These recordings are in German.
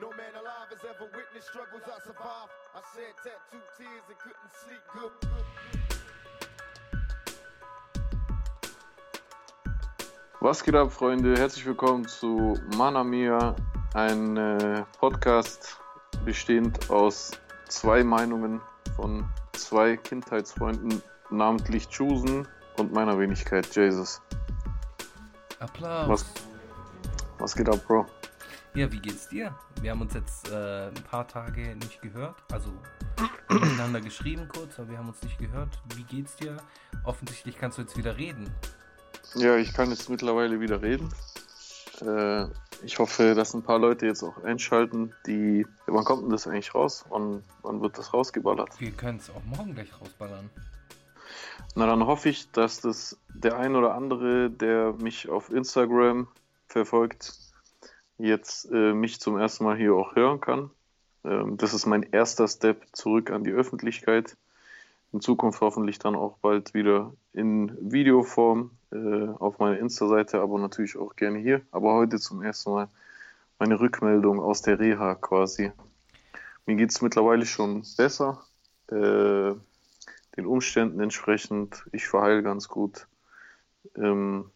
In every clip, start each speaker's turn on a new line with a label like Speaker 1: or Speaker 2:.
Speaker 1: No man alive has ever witnessed struggles I survived. I shed tattooed tears and couldn't sleep good.
Speaker 2: Was geht ab, Freunde? Herzlich willkommen zu Mana Mia, ein äh, Podcast bestehend aus zwei Meinungen von zwei Kindheitsfreunden, namentlich Chusen und meiner Wenigkeit Jesus.
Speaker 3: Applaus.
Speaker 2: Was, was geht ab, Bro?
Speaker 3: Ja, wie geht's dir? Wir haben uns jetzt äh, ein paar Tage nicht gehört. Also miteinander geschrieben kurz, aber wir haben uns nicht gehört. Wie geht's dir? Offensichtlich kannst du jetzt wieder reden.
Speaker 2: Ja, ich kann jetzt mittlerweile wieder reden. Äh, ich hoffe, dass ein paar Leute jetzt auch einschalten, die. Wann kommt denn das eigentlich raus? Wann, wann wird das rausgeballert?
Speaker 3: Wir können es auch morgen gleich rausballern.
Speaker 2: Na, dann hoffe ich, dass das der ein oder andere, der mich auf Instagram verfolgt, jetzt äh, mich zum ersten Mal hier auch hören kann. Ähm, das ist mein erster Step zurück an die Öffentlichkeit. In Zukunft hoffentlich dann auch bald wieder in Videoform äh, auf meiner Insta-Seite, aber natürlich auch gerne hier. Aber heute zum ersten Mal meine Rückmeldung aus der Reha quasi. Mir geht es mittlerweile schon besser. Äh, den Umständen entsprechend. Ich verheile ganz gut. Ähm,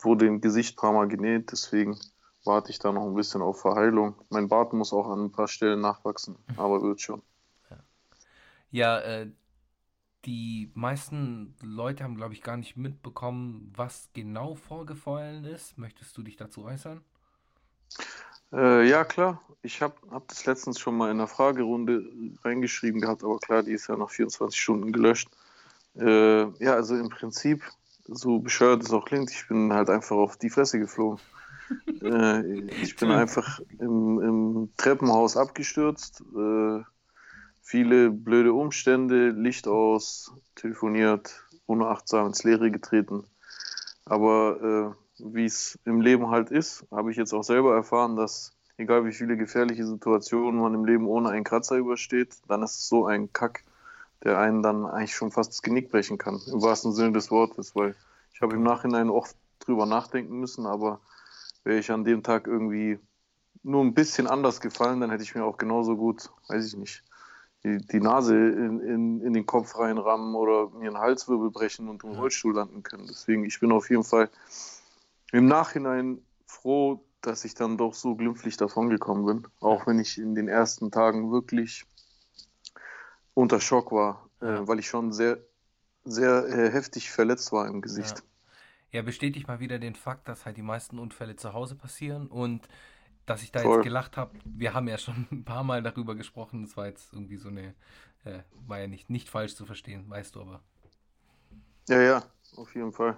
Speaker 2: wurde im Gesicht ein paar Mal genäht, deswegen warte ich da noch ein bisschen auf Verheilung. Mein Bart muss auch an ein paar Stellen nachwachsen, aber wird schon.
Speaker 3: Ja, äh, die meisten Leute haben, glaube ich, gar nicht mitbekommen, was genau vorgefallen ist. Möchtest du dich dazu äußern?
Speaker 2: Äh, ja, klar. Ich habe hab das letztens schon mal in der Fragerunde reingeschrieben gehabt, aber klar, die ist ja nach 24 Stunden gelöscht. Äh, ja, also im Prinzip, so bescheuert es auch klingt, ich bin halt einfach auf die Fresse geflogen. Äh, ich bin einfach im, im Treppenhaus abgestürzt. Äh, viele blöde Umstände, Licht aus, telefoniert, unachtsam ins Leere getreten. Aber äh, wie es im Leben halt ist, habe ich jetzt auch selber erfahren, dass egal wie viele gefährliche Situationen man im Leben ohne einen Kratzer übersteht, dann ist es so ein Kack, der einen dann eigentlich schon fast das Genick brechen kann, im wahrsten Sinne des Wortes, weil ich habe im Nachhinein oft drüber nachdenken müssen, aber wäre ich an dem Tag irgendwie nur ein bisschen anders gefallen, dann hätte ich mir auch genauso gut, weiß ich nicht, die, die Nase in, in, in den Kopf reinrammen oder mir einen Halswirbel brechen und im Rollstuhl landen können. Deswegen, ich bin auf jeden Fall im Nachhinein froh, dass ich dann doch so glimpflich davongekommen bin. Auch wenn ich in den ersten Tagen wirklich unter Schock war, äh, weil ich schon sehr, sehr äh, heftig verletzt war im Gesicht.
Speaker 3: Ja, bestätigt mal wieder den Fakt, dass halt die meisten Unfälle zu Hause passieren und dass ich da
Speaker 2: Voll.
Speaker 3: jetzt gelacht habe. Wir haben ja schon ein paar Mal darüber gesprochen. Das war jetzt irgendwie so eine, äh, war ja nicht, nicht falsch zu verstehen, weißt du aber.
Speaker 2: Ja, ja, auf jeden Fall.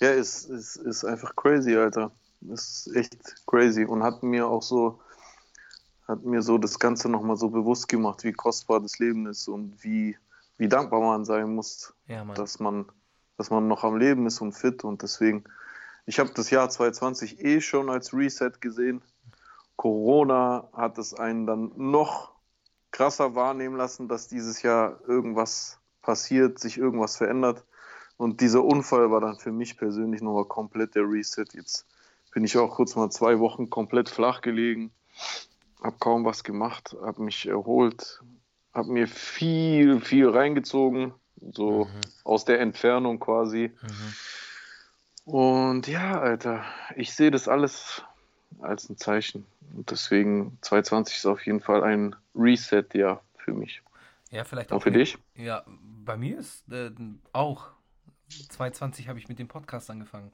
Speaker 2: Ja, es ist, ist einfach crazy, Alter. Es ist echt crazy und hat mir auch so, hat mir so das Ganze nochmal so bewusst gemacht, wie kostbar das Leben ist und wie, wie dankbar man sein muss,
Speaker 3: Ja,
Speaker 2: dass man, dass man noch am Leben ist und fit und deswegen, ich habe das Jahr 2020 eh schon als Reset gesehen. Corona hat es einen dann noch krasser wahrnehmen lassen, dass dieses Jahr irgendwas passiert, sich irgendwas verändert. Und dieser Unfall war dann für mich persönlich nochmal komplett der Reset. Jetzt bin ich auch kurz mal zwei Wochen komplett flach gelegen, habe kaum was gemacht, habe mich erholt, habe mir viel, viel reingezogen, so
Speaker 3: Mhm.
Speaker 2: aus der Entfernung quasi.
Speaker 3: Mhm.
Speaker 2: Und ja, Alter, ich sehe das alles als ein Zeichen. Und deswegen 2020 ist auf jeden Fall ein Reset-Jahr für mich.
Speaker 3: Ja, vielleicht
Speaker 2: Und
Speaker 3: auch
Speaker 2: für
Speaker 3: mit-
Speaker 2: dich?
Speaker 3: Ja, bei mir ist äh, auch 2020 habe ich mit dem Podcast angefangen.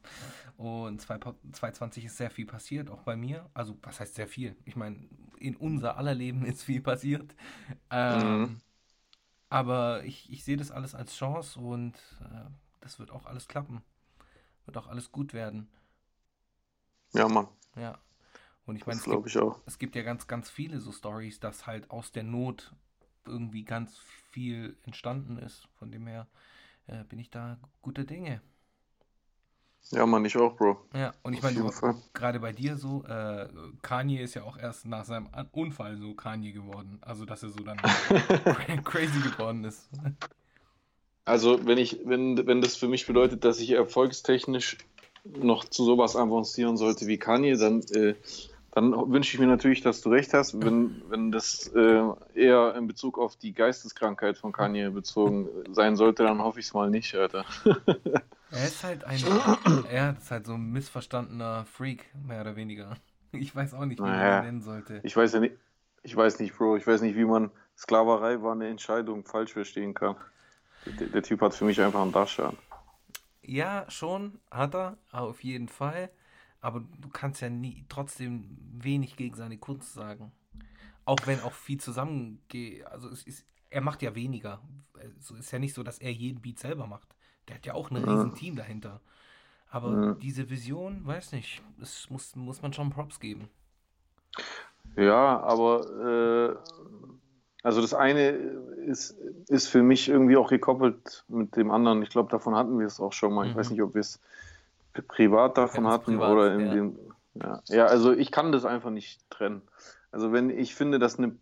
Speaker 3: Und 2020 ist sehr viel passiert, auch bei mir. Also, was heißt sehr viel? Ich meine, in unser aller Leben ist viel passiert. Ähm,
Speaker 2: Mhm.
Speaker 3: Aber ich, ich sehe das alles als Chance und äh, das wird auch alles klappen. Wird auch alles gut werden.
Speaker 2: Ja, Mann,
Speaker 3: Ja. Und ich meine, es gibt,
Speaker 2: ich
Speaker 3: es gibt ja ganz, ganz viele so Stories, dass halt aus der Not irgendwie ganz viel entstanden ist. Von dem her äh, bin ich da guter Dinge.
Speaker 2: Ja, Mann, ich auch, Bro.
Speaker 3: Ja, und ich meine, gerade bei dir so, äh, Kanye ist ja auch erst nach seinem Unfall so Kanye geworden. Also, dass er so dann crazy geworden ist.
Speaker 2: Also, wenn ich, wenn, wenn das für mich bedeutet, dass ich erfolgstechnisch noch zu sowas avancieren sollte wie Kanye, dann äh, dann wünsche ich mir natürlich, dass du recht hast. Wenn, wenn das äh, eher in Bezug auf die Geisteskrankheit von Kanye bezogen sein sollte, dann hoffe ich es mal nicht, Alter.
Speaker 3: Er ist halt ein, er ist halt so ein missverstandener Freak, mehr oder weniger. Ich weiß auch nicht, wie man
Speaker 2: Naja.
Speaker 3: ihn nennen sollte.
Speaker 2: Ich weiß ja nicht, ich weiß nicht, Bro, ich weiß nicht, wie man Sklaverei war eine Entscheidung falsch verstehen kann. Der, der Typ hat für mich einfach einen Dascher.
Speaker 3: Ja, schon, hat er, auf jeden Fall. Aber du kannst ja nie, trotzdem wenig gegen seine Kunst sagen. Auch wenn auch viel zusammengeht. Also es ist, er macht ja weniger. Es ist ja nicht so, dass er jeden Beat selber macht. Der hat ja auch ein riesen Team dahinter. Aber
Speaker 2: Ja.
Speaker 3: diese Vision, weiß nicht, das muss, muss man schon Props geben.
Speaker 2: Ja, aber äh, also das eine ist, ist für mich irgendwie auch gekoppelt mit dem anderen. Ich glaube, davon hatten wir es auch schon mal. Ich
Speaker 3: Mhm.
Speaker 2: weiß nicht, ob wir es pri- privat davon
Speaker 3: Ja,
Speaker 2: hatten
Speaker 3: privat,
Speaker 2: oder in
Speaker 3: ja.
Speaker 2: dem. Ja. ja, also ich kann das einfach nicht trennen. Also wenn ich finde, dass eine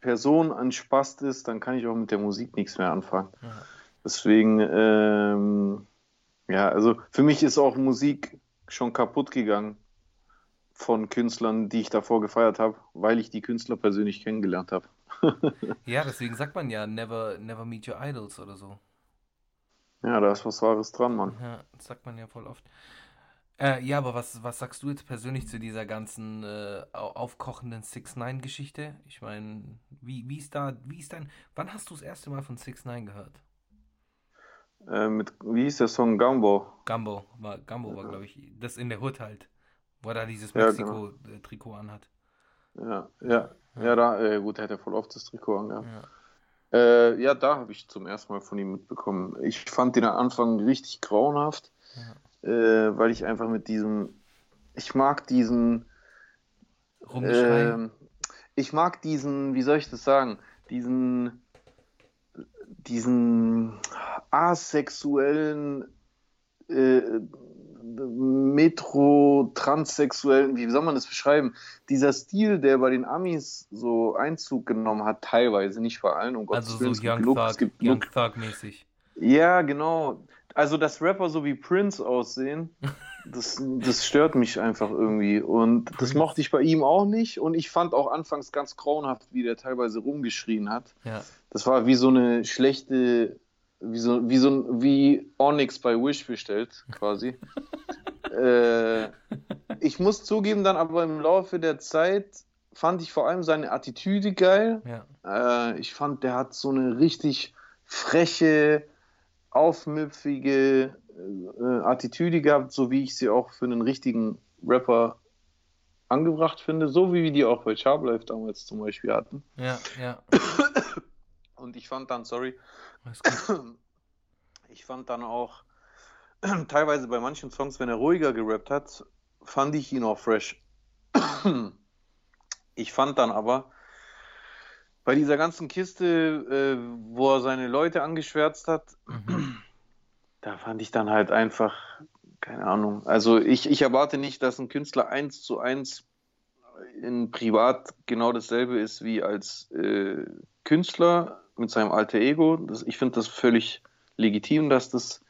Speaker 2: Person ein Spast ist, dann kann ich auch mit der Musik nichts mehr anfangen.
Speaker 3: Ja.
Speaker 2: Deswegen, ähm, ja, also für mich ist auch Musik schon kaputt gegangen von Künstlern, die ich davor gefeiert habe, weil ich die Künstler persönlich kennengelernt habe.
Speaker 3: Ja, deswegen sagt man ja never, never meet your idols oder so.
Speaker 2: Ja, da ist was Wahres dran, Mann.
Speaker 3: Ja, das sagt man ja voll oft. Äh, ja, aber was, was sagst du jetzt persönlich zu dieser ganzen äh, au- aufkochenden 6 9 geschichte Ich meine, wie, wie ist da, wie ist dein, wann hast du das erste Mal von 6 9 gehört?
Speaker 2: Äh, mit, wie hieß der Song Gumbo?
Speaker 3: Gumbo war, Gumbo war, glaube ich, das in der Hood halt, wo er da dieses
Speaker 2: Ja, genau.
Speaker 3: Mexiko-Trikot anhat.
Speaker 2: Ja, ja, ja, da, äh, gut, der hat ja voll oft das Trikot angehabt.
Speaker 3: Ja.
Speaker 2: Äh, ja, da habe ich zum ersten Mal von ihm mitbekommen. Ich fand den am Anfang richtig grauenhaft, äh, weil ich einfach mit diesem, ich mag diesen. Ähm, ich mag diesen, wie soll ich das sagen, diesen, diesen asexuellen, äh, metro-transsexuellen, wie soll man das beschreiben? Dieser Stil, der bei den Amis so Einzug genommen hat, teilweise, nicht bei allen, um
Speaker 3: also
Speaker 2: Gottes
Speaker 3: so
Speaker 2: Willen, es gibt
Speaker 3: Young
Speaker 2: genug, es
Speaker 3: Thug, Young
Speaker 2: genug
Speaker 3: Thug mäßig.
Speaker 2: ja, genau. Also, dass Rapper so wie Prince aussehen, das, das stört mich einfach irgendwie. Und das
Speaker 3: Prince.
Speaker 2: mochte ich bei ihm auch nicht. Und ich fand auch anfangs ganz grauenhaft, wie der teilweise rumgeschrien hat.
Speaker 3: Ja,
Speaker 2: Das war wie so eine schlechte, wie so, wie so ein, wie Onyx bei Wish bestellt, quasi. äh, ich muss zugeben, dann aber im Laufe der Zeit fand ich vor allem seine Attitüde geil.
Speaker 3: ja.
Speaker 2: Äh, ich fand, der hat so eine richtig freche, aufmüpfige äh, Attitüde gehabt, so wie ich sie auch für einen richtigen Rapper angebracht finde, so wie wir die auch bei Charblife damals zum Beispiel hatten.
Speaker 3: Ja, ja.
Speaker 2: Und ich fand dann, sorry, ich fand dann auch teilweise bei manchen Songs, wenn er ruhiger gerappt hat, fand ich ihn auch fresh. Ich fand dann aber bei dieser ganzen Kiste, äh, wo er seine Leute angeschwärzt hat,
Speaker 3: Mhm.
Speaker 2: da fand ich dann halt einfach, keine Ahnung. Also ich, ich erwarte nicht, dass ein Künstler eins zu eins in Privat genau dasselbe ist wie als äh, Künstler mit seinem alter Ego. Das, ich finde das völlig legitim, dass das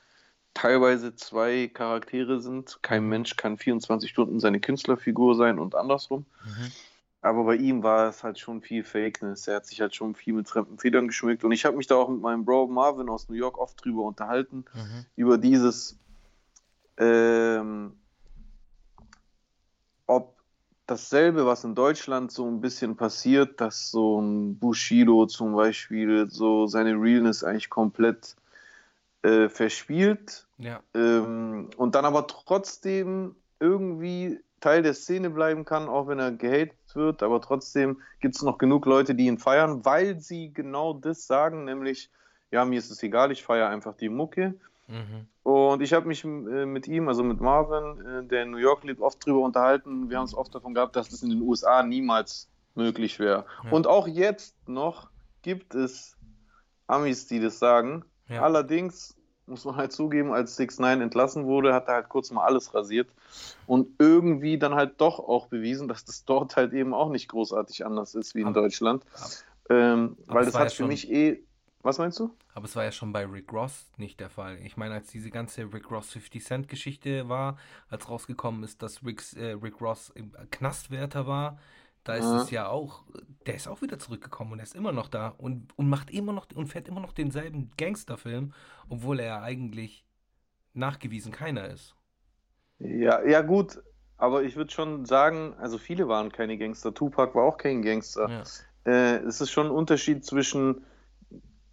Speaker 2: teilweise zwei Charaktere sind. Kein Mensch kann 24 Stunden seine Künstlerfigur sein und andersrum.
Speaker 3: Mhm.
Speaker 2: Aber bei ihm war es halt schon viel Fakeness. Er hat sich halt schon viel mit fremden Federn geschmückt. Und ich habe mich da auch mit meinem Bro Marvin aus New York oft drüber unterhalten.
Speaker 3: Mhm.
Speaker 2: Über dieses, ähm, ob dasselbe, was in Deutschland so ein bisschen passiert, dass so ein Bushido zum Beispiel so seine Realness eigentlich komplett äh, verspielt.
Speaker 3: Ja,
Speaker 2: ähm, und dann aber trotzdem irgendwie Teil der Szene bleiben kann, auch wenn er gehatet wird, aber trotzdem gibt es noch genug Leute, die ihn feiern, weil sie genau das sagen, nämlich, ja, mir ist es egal, ich feiere einfach die Mucke.
Speaker 3: Mhm.
Speaker 2: Und ich habe mich äh, mit ihm, also mit Marvin, äh, der in New York lebt, oft drüber unterhalten. Wir haben es oft davon gehabt, dass das in den USA niemals möglich wäre.
Speaker 3: Ja.
Speaker 2: Und auch jetzt noch gibt es Amis, die das sagen.
Speaker 3: Ja.
Speaker 2: Allerdings muss man halt zugeben, als 6 9 entlassen wurde, hat er halt kurz mal alles rasiert und irgendwie dann halt doch auch bewiesen, dass das dort halt eben auch nicht großartig anders ist wie in
Speaker 3: Aber-
Speaker 2: Deutschland.
Speaker 3: aber-
Speaker 2: Ähm,
Speaker 3: aber
Speaker 2: weil das hat für mich eh Was meinst du?
Speaker 3: Aber es war ja schon bei Rick Ross nicht der Fall. Ich meine, als diese ganze Rick Ross 50 Cent Geschichte war, als rausgekommen ist, dass Ricks, äh, Rick Ross im Knastwärter war, da ist
Speaker 2: Ja.
Speaker 3: es ja auch, der ist auch wieder zurückgekommen und er ist immer noch da und, und macht immer noch und fährt immer noch denselben Gangsterfilm, obwohl er ja eigentlich nachgewiesen keiner ist.
Speaker 2: Ja, ja gut, aber ich würde schon sagen, also viele waren keine Gangster. Tupac war auch kein Gangster.
Speaker 3: Ja.
Speaker 2: Äh, es ist schon ein Unterschied zwischen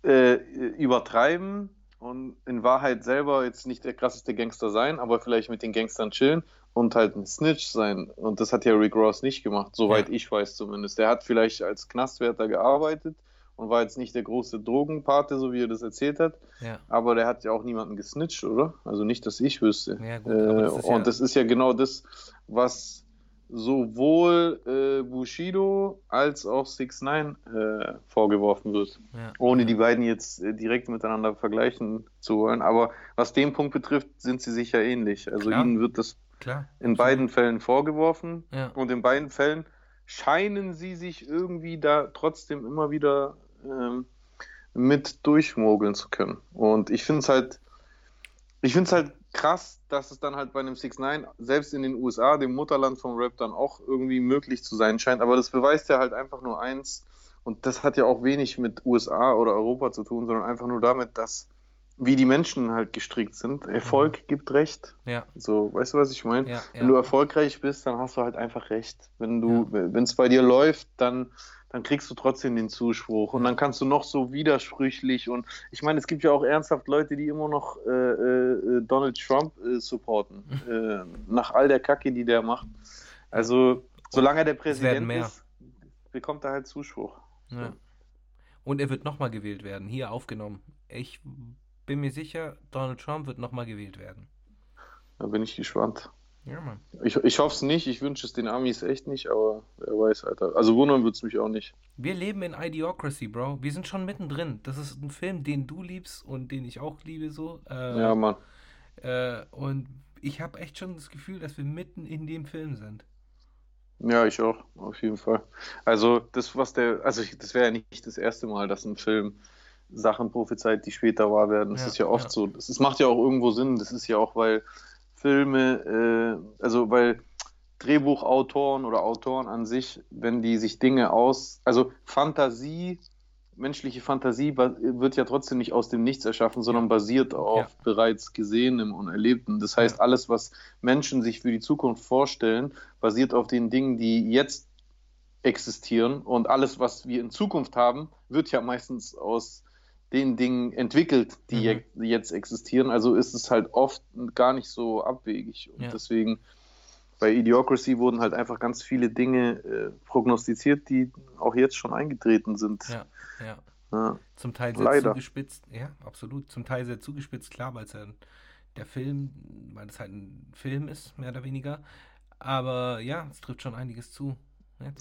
Speaker 2: äh, übertreiben und in Wahrheit selber jetzt nicht der krasseste Gangster sein, aber vielleicht mit den Gangstern chillen und halt ein Snitch sein. Und das hat ja Rick Ross nicht gemacht, soweit
Speaker 3: Ja.
Speaker 2: ich weiß zumindest. Der hat vielleicht als Knastwärter gearbeitet und war jetzt nicht der große Drogenpate, so wie er das erzählt hat,
Speaker 3: Ja,
Speaker 2: aber der hat ja auch niemanden gesnitcht, oder? Also nicht, dass ich wüsste.
Speaker 3: Ja, gut,
Speaker 2: äh,
Speaker 3: das
Speaker 2: und das ist ja genau das, was sowohl äh, Bushido als auch 6 9 äh, vorgeworfen wird.
Speaker 3: ja.
Speaker 2: Ohne die beiden jetzt äh, direkt miteinander vergleichen zu wollen. Aber was den Punkt betrifft, sind sie sich ja ähnlich. Also
Speaker 3: Klar.
Speaker 2: ihnen wird das
Speaker 3: Klar.
Speaker 2: in beiden Fällen vorgeworfen.
Speaker 3: Ja.
Speaker 2: Und in beiden Fällen scheinen sie sich irgendwie da trotzdem immer wieder ähm, mit durchmogeln zu können. Und ich finde es halt, ich finde es halt krass, dass es dann halt bei einem 6 9 selbst in den USA, dem Mutterland vom Rap, dann auch irgendwie möglich zu sein scheint. Aber das beweist ja halt einfach nur eins. Und das hat ja auch wenig mit USA oder Europa zu tun, sondern einfach nur damit, dass wie die Menschen halt gestrickt sind. Erfolg gibt Recht.
Speaker 3: Ja,
Speaker 2: So, weißt du, was ich meine?
Speaker 3: ja,
Speaker 2: Wenn du
Speaker 3: ja.
Speaker 2: erfolgreich bist, dann hast du halt einfach recht. Wenn du, wenn es bei dir läuft, dann, dann kriegst du trotzdem den Zuspruch und dann kannst du noch so widersprüchlich und ich meine, es gibt ja auch ernsthaft Leute, die immer noch äh, äh, Donald Trump äh, supporten, äh, nach all der Kacke, die der macht. Also, solange er der Präsident ist, bekommt er halt Zuspruch.
Speaker 3: Ja. Und er wird nochmal gewählt werden, hier aufgenommen. Ich bin mir sicher, Donald Trump wird nochmal gewählt werden.
Speaker 2: Da bin ich gespannt.
Speaker 3: Ja, Mann.
Speaker 2: Ich, ich hoffe es nicht, ich wünsche es den Amis echt nicht, aber wer weiß, Alter. Also wundern wird es mich auch nicht.
Speaker 3: Wir leben in Idiocracy, Bro. Wir sind schon mittendrin. Das ist ein Film, den du liebst und den ich auch liebe, so. Äh,
Speaker 2: Ja, Mann.
Speaker 3: äh, und ich habe echt schon das Gefühl, dass wir mitten in dem Film sind.
Speaker 2: Ja, ich auch, auf jeden Fall. Also das, was der, also ich, das wäre ja nicht das erste Mal, dass ein Film Sachen prophezeit, die später wahr werden. Das
Speaker 3: Ja,
Speaker 2: ist ja oft
Speaker 3: ja.
Speaker 2: so. Das, das macht ja auch irgendwo Sinn. Das ist ja auch, weil Filme, äh, also weil Drehbuchautoren oder Autoren an sich, wenn die sich Dinge aus, also Fantasie, menschliche Fantasie wird ja trotzdem nicht aus dem Nichts erschaffen, sondern basiert auf
Speaker 3: Ja.
Speaker 2: bereits Gesehenem und Erlebtem. Das heißt, alles, was Menschen sich für die Zukunft vorstellen, basiert auf den Dingen, die jetzt existieren. Und alles, was wir in Zukunft haben, wird ja meistens aus den Dingen entwickelt, die
Speaker 3: Mhm.
Speaker 2: jetzt existieren. Also ist es halt oft gar nicht so abwegig. Und
Speaker 3: Ja.
Speaker 2: deswegen bei Idiocracy wurden halt einfach ganz viele Dinge äh, prognostiziert, die auch jetzt schon eingetreten sind.
Speaker 3: Ja, ja.
Speaker 2: Ja.
Speaker 3: Zum Teil sehr
Speaker 2: Leider.
Speaker 3: zugespitzt. Ja, absolut. Zum Teil sehr zugespitzt, klar, weil es ja der Film, weil es halt ein Film ist, mehr oder weniger. Aber ja, es trifft schon einiges zu.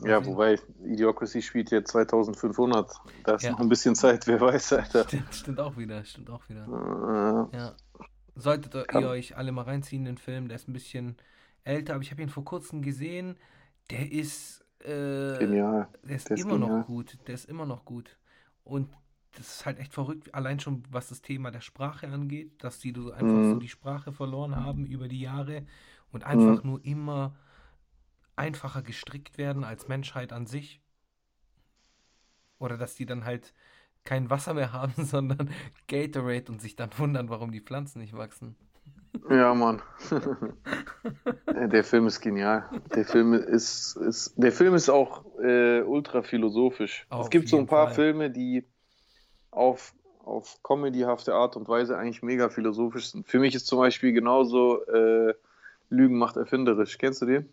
Speaker 2: Ja, wobei Idiocracy spielt jetzt 2500. Da ist
Speaker 3: Ja.
Speaker 2: noch ein bisschen Zeit, wer weiß, Alter.
Speaker 3: Stimmt, stimmt auch wieder, stimmt auch wieder.
Speaker 2: Äh,
Speaker 3: Ja. Solltet ihr
Speaker 2: Kann-
Speaker 3: euch alle mal reinziehen, den Film, der ist ein bisschen älter, aber ich habe ihn vor kurzem gesehen. Der ist, äh,
Speaker 2: Genial.
Speaker 3: der ist
Speaker 2: Der ist
Speaker 3: immer
Speaker 2: genial.
Speaker 3: noch gut. Der ist immer noch gut. Und das ist halt echt verrückt, allein schon was das Thema der Sprache angeht, dass die so einfach so
Speaker 2: Mhm.
Speaker 3: die Sprache verloren haben über die Jahre und einfach
Speaker 2: Mhm.
Speaker 3: nur immer einfacher gestrickt werden als Menschheit an sich. Oder dass die dann halt kein Wasser mehr haben, sondern Gatorade und sich dann wundern, warum die Pflanzen nicht wachsen.
Speaker 2: Ja, Mann. Der Film ist genial. Der Film ist, ist, der Film ist auch äh, ultra philosophisch.
Speaker 3: Auf
Speaker 2: es gibt so ein paar
Speaker 3: Fall.
Speaker 2: Filme, die auf, auf comedyhafte Art und Weise eigentlich mega philosophisch sind. Für mich ist zum Beispiel genauso äh, Lügen macht erfinderisch. Kennst du den?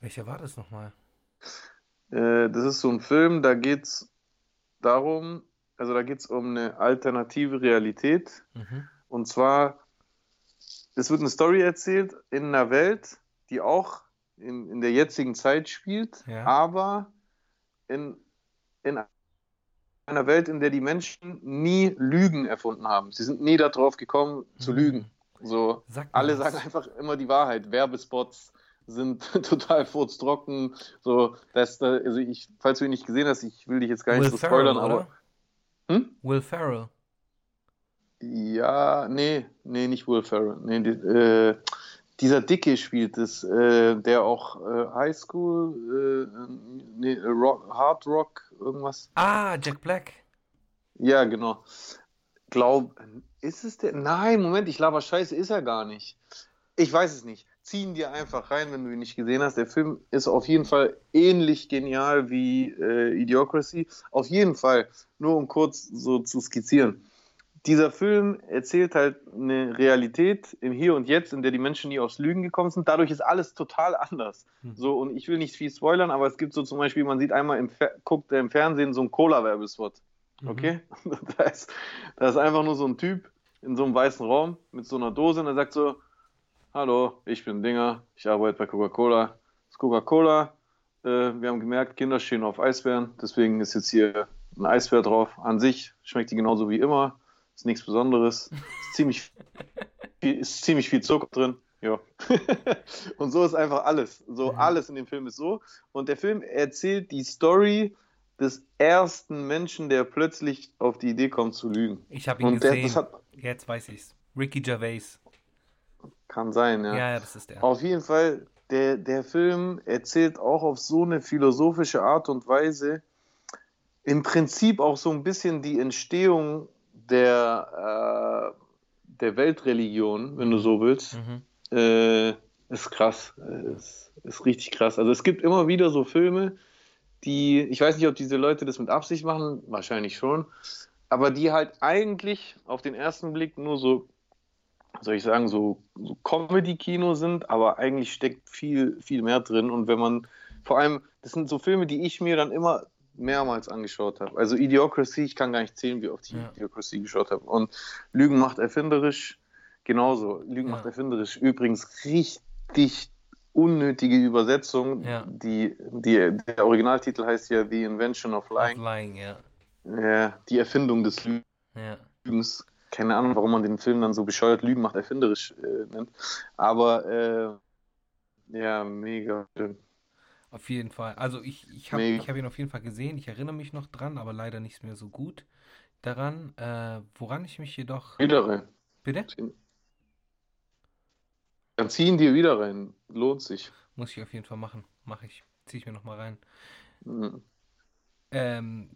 Speaker 3: Welcher war das nochmal?
Speaker 2: Äh, das ist so ein Film, da geht es darum, also da geht es um eine alternative Realität.
Speaker 3: Mhm.
Speaker 2: Und zwar, es wird eine Story erzählt in einer Welt, die auch in, in der jetzigen Zeit spielt,
Speaker 3: Ja.
Speaker 2: aber in, in einer Welt, in der die Menschen nie Lügen erfunden haben. Sie sind nie darauf gekommen zu
Speaker 3: Mhm.
Speaker 2: lügen. So,
Speaker 3: Sag
Speaker 2: alle
Speaker 3: was.
Speaker 2: sagen einfach immer die Wahrheit. Werbespots sind total furztrocken. So, dass da, also ich, falls du ihn nicht gesehen hast, ich will dich jetzt gar nicht
Speaker 3: Will
Speaker 2: so
Speaker 3: Ferrell,
Speaker 2: spoilern, aber
Speaker 3: oder?
Speaker 2: Hm?
Speaker 3: Will Ferrell.
Speaker 2: Ja, nee, nee, nicht Will Ferrell. Nee, die, äh, dieser Dicke spielt es, äh, der auch äh, High School, äh, nee, Rock, Hard Rock, irgendwas.
Speaker 3: Ah, Jack Black.
Speaker 2: Ja, genau. Glaub, ist es der? Nein, Moment, ich laber Scheiße, ist er gar nicht. Ich weiß es nicht. Ziehen dir einfach rein, wenn du ihn nicht gesehen hast. Der Film ist auf jeden Fall ähnlich genial wie äh, Idiocracy. Auf jeden Fall, nur um kurz so zu skizzieren. Dieser Film erzählt halt eine Realität im Hier und Jetzt, in der die Menschen nie aufs Lügen gekommen sind. Dadurch ist alles total anders.
Speaker 3: Hm.
Speaker 2: So, und ich will nicht viel spoilern, aber es gibt so zum Beispiel, man sieht einmal im, Fer guckt im Fernsehen so ein Cola-Werbespot.
Speaker 3: Mhm.
Speaker 2: Okay? Da, ist, da ist einfach nur so ein Typ in so einem weißen Raum mit so einer Dose und er sagt so: Hallo, ich bin Dinger, ich arbeite bei Coca-Cola. Das ist Coca-Cola. Äh, wir haben gemerkt, Kinder stehen auf Eisbären, deswegen ist jetzt hier ein Eisbär drauf. An sich schmeckt die genauso wie immer, ist nichts Besonderes. Ist ziemlich, viel, ist ziemlich viel Zucker drin. Ja. und so ist einfach alles. So
Speaker 3: Mhm.
Speaker 2: alles in dem Film ist so. Und der Film erzählt die Story des ersten Menschen, der plötzlich auf die Idee kommt zu lügen.
Speaker 3: Ich habe ihn
Speaker 2: Und der,
Speaker 3: gesehen.
Speaker 2: das hat,
Speaker 3: Jetzt weiß ich's. Ricky Gervais.
Speaker 2: Kann sein,
Speaker 3: Ja,
Speaker 2: ja.
Speaker 3: ja, das ist der.
Speaker 2: Auf jeden Fall, der, der Film erzählt auch auf so eine philosophische Art und Weise im Prinzip auch so ein bisschen die Entstehung der, äh, der Weltreligion, wenn du so willst.
Speaker 3: Mhm.
Speaker 2: Äh, ist krass. Äh, Ist, ist richtig krass. Also es gibt immer wieder so Filme, die, ich weiß nicht, ob diese Leute das mit Absicht machen, wahrscheinlich schon, aber die halt eigentlich auf den ersten Blick nur so, soll ich sagen, so, so Comedy-Kino sind, aber eigentlich steckt viel, viel mehr drin. Und wenn man, vor allem, das sind so Filme, die ich mir dann immer mehrmals angeschaut habe. Also Idiocracy, ich kann gar nicht zählen, wie oft ich
Speaker 3: Ja.
Speaker 2: Idiocracy geschaut habe. Und Lügen macht erfinderisch, genauso. Lügen
Speaker 3: Ja.
Speaker 2: macht erfinderisch. Übrigens richtig unnötige Übersetzung.
Speaker 3: Ja.
Speaker 2: Die, die, der Originaltitel heißt ja The Invention of Lying.
Speaker 3: Lying, ja.
Speaker 2: Ja, die Erfindung des. Lügens. Keine Ahnung, warum man den Film dann so bescheuert Lügen macht erfinderisch äh, nennt. Aber äh, ja, mega schön.
Speaker 3: Auf jeden Fall. Also ich, ich habe ich hab ihn auf jeden Fall gesehen. Ich erinnere mich noch dran, aber leider nicht mehr so gut daran. Äh, woran ich mich jedoch.
Speaker 2: Wieder rein.
Speaker 3: Bitte?
Speaker 2: Dann ziehen die wieder rein. Lohnt sich.
Speaker 3: Muss ich auf jeden Fall machen. Mache ich. Ziehe ich mir nochmal rein.
Speaker 2: Mhm.
Speaker 3: Ähm,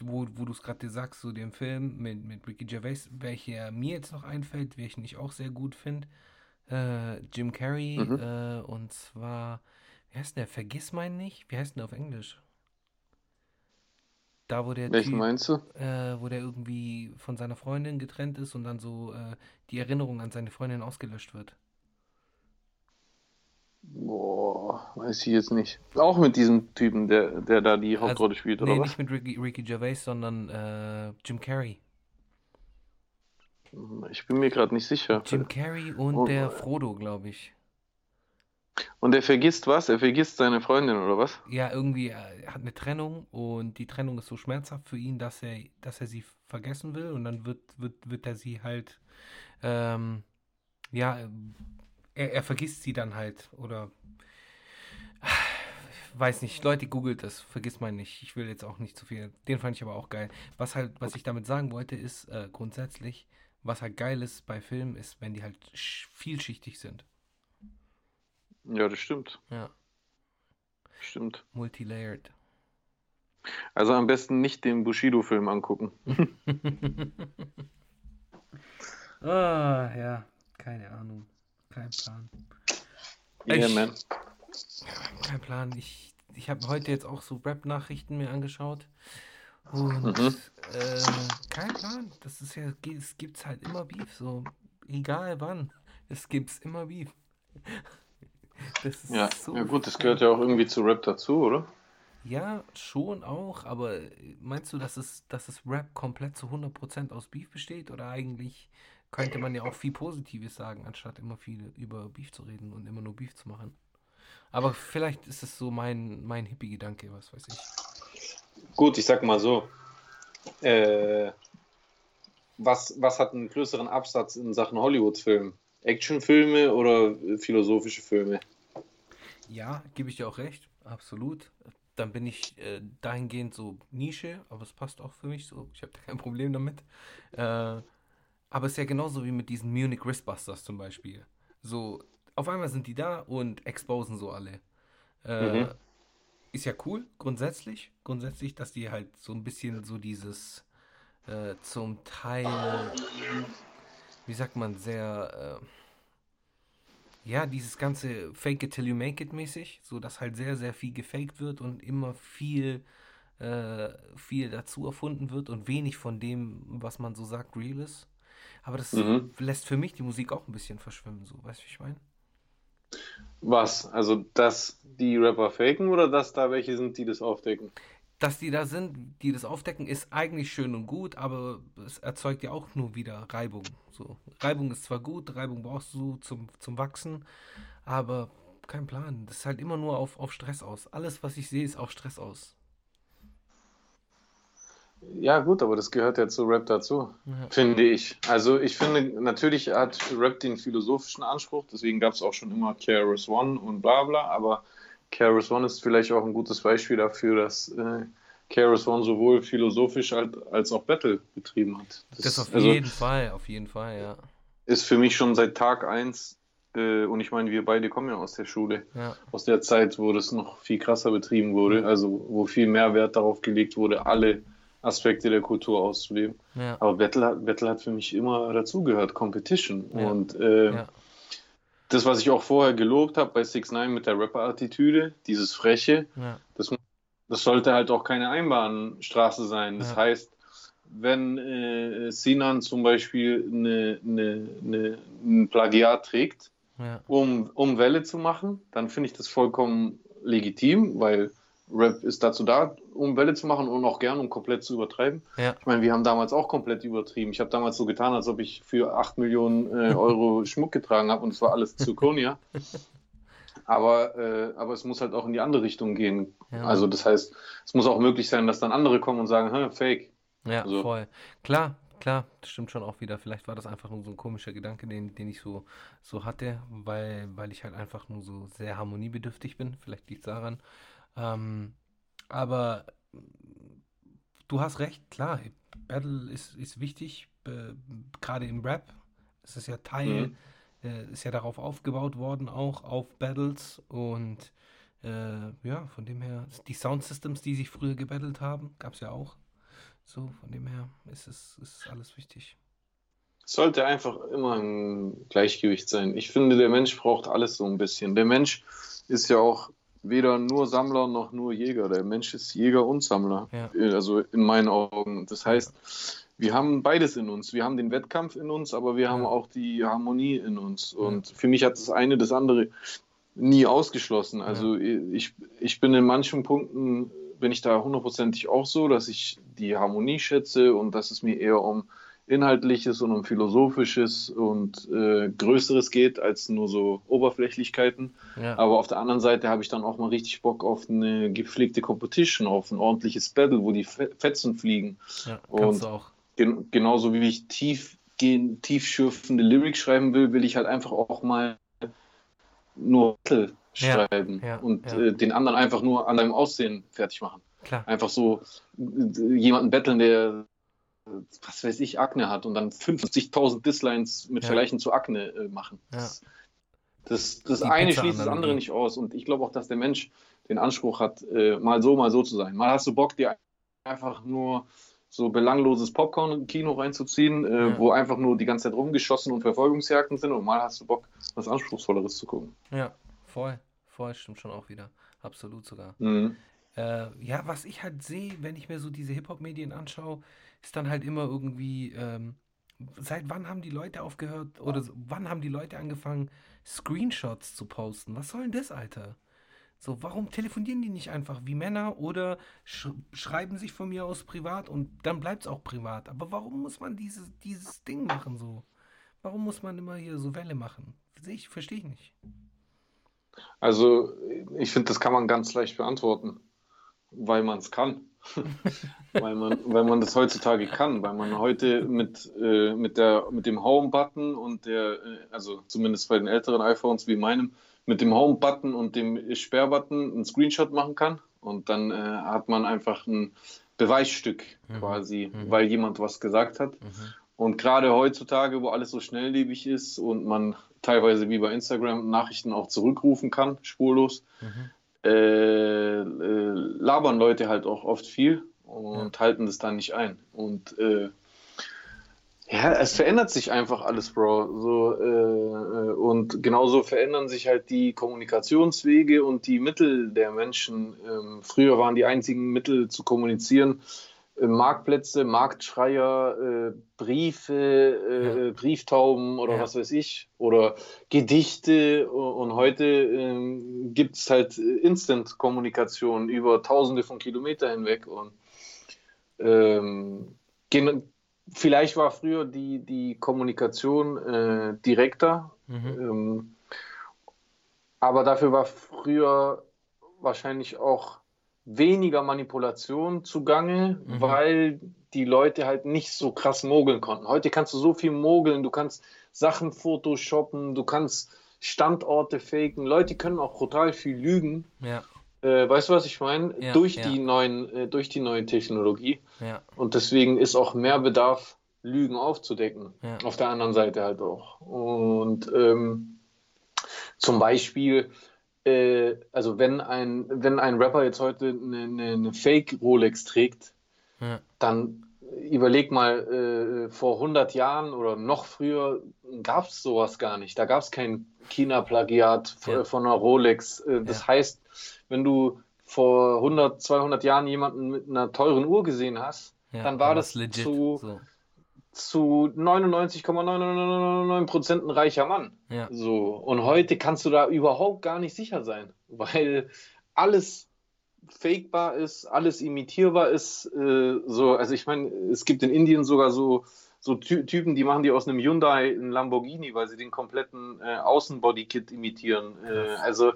Speaker 3: wo, wo du es gerade sagst, so den Film mit, mit Ricky Gervais, welcher mir jetzt noch einfällt, welchen ich auch sehr gut finde, äh, Jim Carrey,
Speaker 2: Mhm.
Speaker 3: äh, und zwar, wie heißt der? Vergiss meinen nicht? Wie heißt denn der auf Englisch? Da, wo der
Speaker 2: Welchen
Speaker 3: Typ,
Speaker 2: meinst du?
Speaker 3: äh, wo der irgendwie von seiner Freundin getrennt ist und dann so äh, die Erinnerung an seine Freundin ausgelöscht wird.
Speaker 2: Boah, weiß ich jetzt nicht. Auch mit diesem Typen, der, der da die
Speaker 3: Also,
Speaker 2: Hauptrolle spielt, oder
Speaker 3: nee,
Speaker 2: was?
Speaker 3: nicht mit Ricky, Ricky Gervais, sondern äh, Jim Carrey.
Speaker 2: Ich bin mir gerade nicht sicher.
Speaker 3: Jim Carrey und
Speaker 2: Oh,
Speaker 3: der
Speaker 2: äh.
Speaker 3: Frodo, glaube ich.
Speaker 2: Und er vergisst was? Er vergisst seine Freundin, oder was?
Speaker 3: Ja, irgendwie äh, er hat eine Trennung und die Trennung ist so schmerzhaft für ihn, dass er, dass er sie vergessen will und dann wird, wird, wird er sie halt, ähm, ja, er, er vergisst sie dann halt oder weiß nicht, Leute, googelt das, vergisst mal nicht. Ich will jetzt auch nicht zu viel. Den fand ich aber auch geil. Was halt, was ich damit sagen wollte, ist äh, grundsätzlich, was halt geil ist bei Filmen, ist, wenn die halt sch- vielschichtig sind.
Speaker 2: Ja, das stimmt.
Speaker 3: Ja,
Speaker 2: Stimmt.
Speaker 3: multilayered.
Speaker 2: Also am besten nicht den Bushido-Film angucken.
Speaker 3: ah, ja, keine Ahnung. Kein Plan.
Speaker 2: Yeah,
Speaker 3: Ich-
Speaker 2: man.
Speaker 3: Kein Plan. Ich, ich habe heute jetzt auch so Rap-Nachrichten mir angeschaut. Und
Speaker 2: Mhm.
Speaker 3: äh, kein Plan. Das ist ja, es gibt's halt immer Beef. So, egal wann. Es gibt's immer Beef. Das ist
Speaker 2: Ja,
Speaker 3: so
Speaker 2: ja gut, das gehört ja auch irgendwie zu Rap dazu, oder?
Speaker 3: Ja, schon auch, aber meinst du, dass es, dass es Rap komplett zu 100% aus Beef besteht? Oder eigentlich könnte man ja auch viel Positives sagen, anstatt immer viel über Beef zu reden und immer nur Beef zu machen? Aber vielleicht ist es so mein, mein Hippie-Gedanke, was weiß ich.
Speaker 2: Gut, ich sag mal so. Äh, was, was hat einen größeren Absatz in Sachen Hollywood-Film? Actionfilme oder philosophische Filme?
Speaker 3: Ja, gebe ich dir auch recht, absolut. dann bin ich äh, dahingehend so Nische, aber es passt auch für mich so. Ich habe da kein Problem damit. Äh, aber es ist ja genauso wie mit diesen Munich Wristbusters zum Beispiel. So, auf einmal sind die da und exposen so alle. Äh, mhm. Ist ja cool, grundsätzlich. Grundsätzlich, dass die halt so ein bisschen so dieses äh, zum Teil, wie sagt man, sehr, äh, ja, dieses ganze Fake it till you make it mäßig, so dass halt sehr, sehr viel gefaked wird und immer viel, äh, viel dazu erfunden wird und wenig von dem, was man so sagt, real ist. Aber das mhm. lässt für mich die Musik auch ein bisschen verschwimmen, so, weißt du, wie ich meine?
Speaker 2: Was? Also, dass die Rapper faken oder dass da welche sind, die das aufdecken?
Speaker 3: Dass die da sind, die das aufdecken, ist eigentlich schön und gut, aber es erzeugt ja auch nur wieder Reibung. So. Reibung ist zwar gut, Reibung brauchst du zum, zum Wachsen, aber kein Plan. Das ist halt immer nur auf, auf Stress aus. Alles, was ich sehe, ist auf Stress aus.
Speaker 2: Ja, gut, aber das gehört ja zu Rap dazu, ja. finde ich. Also ich finde, natürlich hat Rap den philosophischen Anspruch, deswegen gab es auch schon immer KRS One und bla bla, aber KRS One ist vielleicht auch ein gutes Beispiel dafür, dass äh, KRS One sowohl philosophisch als, als auch Battle betrieben hat.
Speaker 3: Das, das auf also, jeden Fall, auf jeden Fall, ja.
Speaker 2: Ist für mich schon seit Tag 1 äh, und ich meine, wir beide kommen ja aus der Schule, ja. aus der Zeit, wo das noch viel krasser betrieben wurde, also wo viel mehr Wert darauf gelegt wurde, alle Aspekte der Kultur auszuleben. Ja. Aber Battle hat, Battle hat für mich immer dazugehört, Competition. Ja. Und äh, ja. das, was ich auch vorher gelobt habe bei 6 9 mit der Rapper-Attitüde, dieses Freche, das, das sollte halt auch keine Einbahnstraße sein. Das heißt, wenn äh, Sinan zum Beispiel eine, eine, eine, ein Plagiat trägt, um, um Welle zu machen, dann finde ich das vollkommen legitim, weil Rap ist dazu da, um Welle zu machen und auch gern, um komplett zu übertreiben. Ja. Ich meine, wir haben damals auch komplett übertrieben. Ich habe damals so getan, als ob ich für 8 Millionen äh, Euro Schmuck getragen habe und es war alles Zirconia. aber, äh, aber es muss halt auch in die andere Richtung gehen. Ja. Also das heißt, es muss auch möglich sein, dass dann andere kommen und sagen, fake.
Speaker 3: Ja, also. voll. Klar, klar, das stimmt schon auch wieder. Vielleicht war das einfach nur so ein komischer Gedanke, den, den ich so, so hatte, weil, weil ich halt einfach nur so sehr harmoniebedürftig bin. Vielleicht liegt es daran. Ähm, aber du hast recht, klar, Battle ist, ist wichtig, äh, gerade im Rap. Es ist ja Teil, mhm. äh, ist ja darauf aufgebaut worden, auch auf Battles und äh, ja, von dem her, die Soundsystems, die sich früher gebattelt haben, gab es ja auch. So, von dem her ist es ist alles wichtig.
Speaker 2: Es sollte einfach immer ein Gleichgewicht sein. Ich finde, der Mensch braucht alles so ein bisschen. Der Mensch ist ja auch weder nur Sammler noch nur Jäger. Der Mensch ist Jäger und Sammler. Ja. Äh, also in meinen Augen. Das heißt, wir haben beides in uns. Wir haben den Wettkampf in uns, aber wir haben auch die Harmonie in uns. Und für mich hat das eine das andere nie ausgeschlossen. Also ich, ich bin in manchen Punkten, bin ich da hundertprozentig auch so, dass ich die Harmonie schätze und dass es mir eher um Inhaltliches und um Philosophisches und äh, Größeres geht als nur so Oberflächlichkeiten. Ja. Aber auf der anderen Seite habe ich dann auch mal richtig Bock auf eine gepflegte Competition, auf ein ordentliches Battle, wo die Fetzen fliegen. Ja, und gen genauso wie ich tief tiefschürfende Lyrics schreiben will, will ich halt einfach auch mal nur Battle schreiben ja, und äh, den anderen einfach nur an deinem Aussehen fertig machen. Klar. Einfach so äh, jemanden betteln, der was weiß ich, Akne hat und dann 50.000 Dislines mit ja. Vergleichen zu Akne äh, machen. Ja. Das, das, eine schließt das andere nicht aus. Und ich glaube auch, dass der Mensch den Anspruch hat, äh, mal so, mal so zu sein. Mal hast du Bock, dir einfach nur so belangloses Popcorn-Kino reinzuziehen, äh, ja. wo einfach nur die ganze Zeit rumgeschossen und Verfolgungsjagden sind und mal hast du Bock, was Anspruchsvolleres zu gucken.
Speaker 3: Ja, voll, voll, stimmt schon auch wieder. Absolut sogar. Mhm. Äh, ja, was ich halt sehe, wenn ich mir so diese Hip-Hop-Medien anschaue, ist dann halt immer irgendwie, ähm, seit wann haben die Leute aufgehört oder wann haben die Leute angefangen, Screenshots zu posten? Was soll denn das, Alter? So, warum telefonieren die nicht einfach wie Männer oder sch schreiben sich von mir aus privat und dann bleibt es auch privat? Aber warum muss man dieses, dieses Ding machen so? Warum muss man immer hier so Welle machen? Ich, verstehe ich nicht.
Speaker 2: Also, ich finde, das kann man ganz leicht beantworten, weil man es kann. Weil, man, weil man das heutzutage kann, weil man heute mit, äh, mit, der, mit dem Home-Button und der, äh, also zumindest bei den älteren iPhones wie meinem, mit dem Home-Button und dem Sperr-Button einen Screenshot machen kann Und dann äh, hat man einfach ein Beweisstück
Speaker 3: Mhm.
Speaker 2: quasi,
Speaker 3: Mhm.
Speaker 2: weil jemand was gesagt hat.
Speaker 3: Mhm.
Speaker 2: Und gerade heutzutage, wo alles so schnelllebig ist und man teilweise wie bei Instagram Nachrichten auch zurückrufen kann, spurlos,
Speaker 3: Mhm.
Speaker 2: Äh, äh, labern Leute halt auch oft viel und halten das dann nicht ein. Und äh, ja, es verändert sich einfach alles, Bro. So, äh, äh, und genauso verändern sich halt die Kommunikationswege und die Mittel der Menschen. Ähm, früher waren die einzigen Mittel zu kommunizieren Marktplätze, Marktschreier, äh, Briefe, äh, Brieftauben oder
Speaker 3: Ja.
Speaker 2: was weiß ich, oder Gedichte. Und heute ähm, gibt es halt äh, Instant-Kommunikation über tausende von Kilometern hinweg. Und ähm, vielleicht war früher die, die Kommunikation äh, direkter,
Speaker 3: Mhm.
Speaker 2: ähm, aber dafür war früher wahrscheinlich auch weniger Manipulation zugange,
Speaker 3: Mhm.
Speaker 2: weil die Leute halt nicht so krass mogeln konnten. Heute kannst du so viel mogeln, du kannst Sachen photoshoppen, du kannst Standorte faken. Leute können auch brutal viel lügen.
Speaker 3: Ja,
Speaker 2: Äh, weißt du, was ich meine?
Speaker 3: Ja,
Speaker 2: durch,
Speaker 3: ja.
Speaker 2: Die neuen, äh, durch die neue Technologie. Und deswegen ist auch mehr Bedarf, Lügen aufzudecken. Auf der anderen Seite halt auch. Und ähm, zum Beispiel, äh, also wenn ein, wenn ein Rapper jetzt heute eine, eine, eine Fake-Rolex trägt,
Speaker 3: ja,
Speaker 2: dann überleg mal, äh, vor 100 Jahren oder noch früher gab es sowas gar nicht. Da gab es kein China-Plagiat
Speaker 3: Ja.
Speaker 2: von einer Rolex. Äh, das
Speaker 3: Ja.
Speaker 2: heißt, wenn du vor 100, 200 Jahren jemanden mit einer teuren Uhr gesehen hast,
Speaker 3: ja.
Speaker 2: Dann war
Speaker 3: war's
Speaker 2: das
Speaker 3: legit.
Speaker 2: zu-
Speaker 3: So.
Speaker 2: Zu 99,999 Prozent ein reicher Mann.
Speaker 3: Ja,
Speaker 2: So. Und heute kannst du da überhaupt gar nicht sicher sein, weil alles fakebar ist, alles imitierbar ist. Äh, so, also ich meine, es gibt in Indien sogar so, so Ty Typen, die machen die aus einem Hyundai einen Lamborghini, weil sie den kompletten äh, Außenbodykit imitieren. Äh, also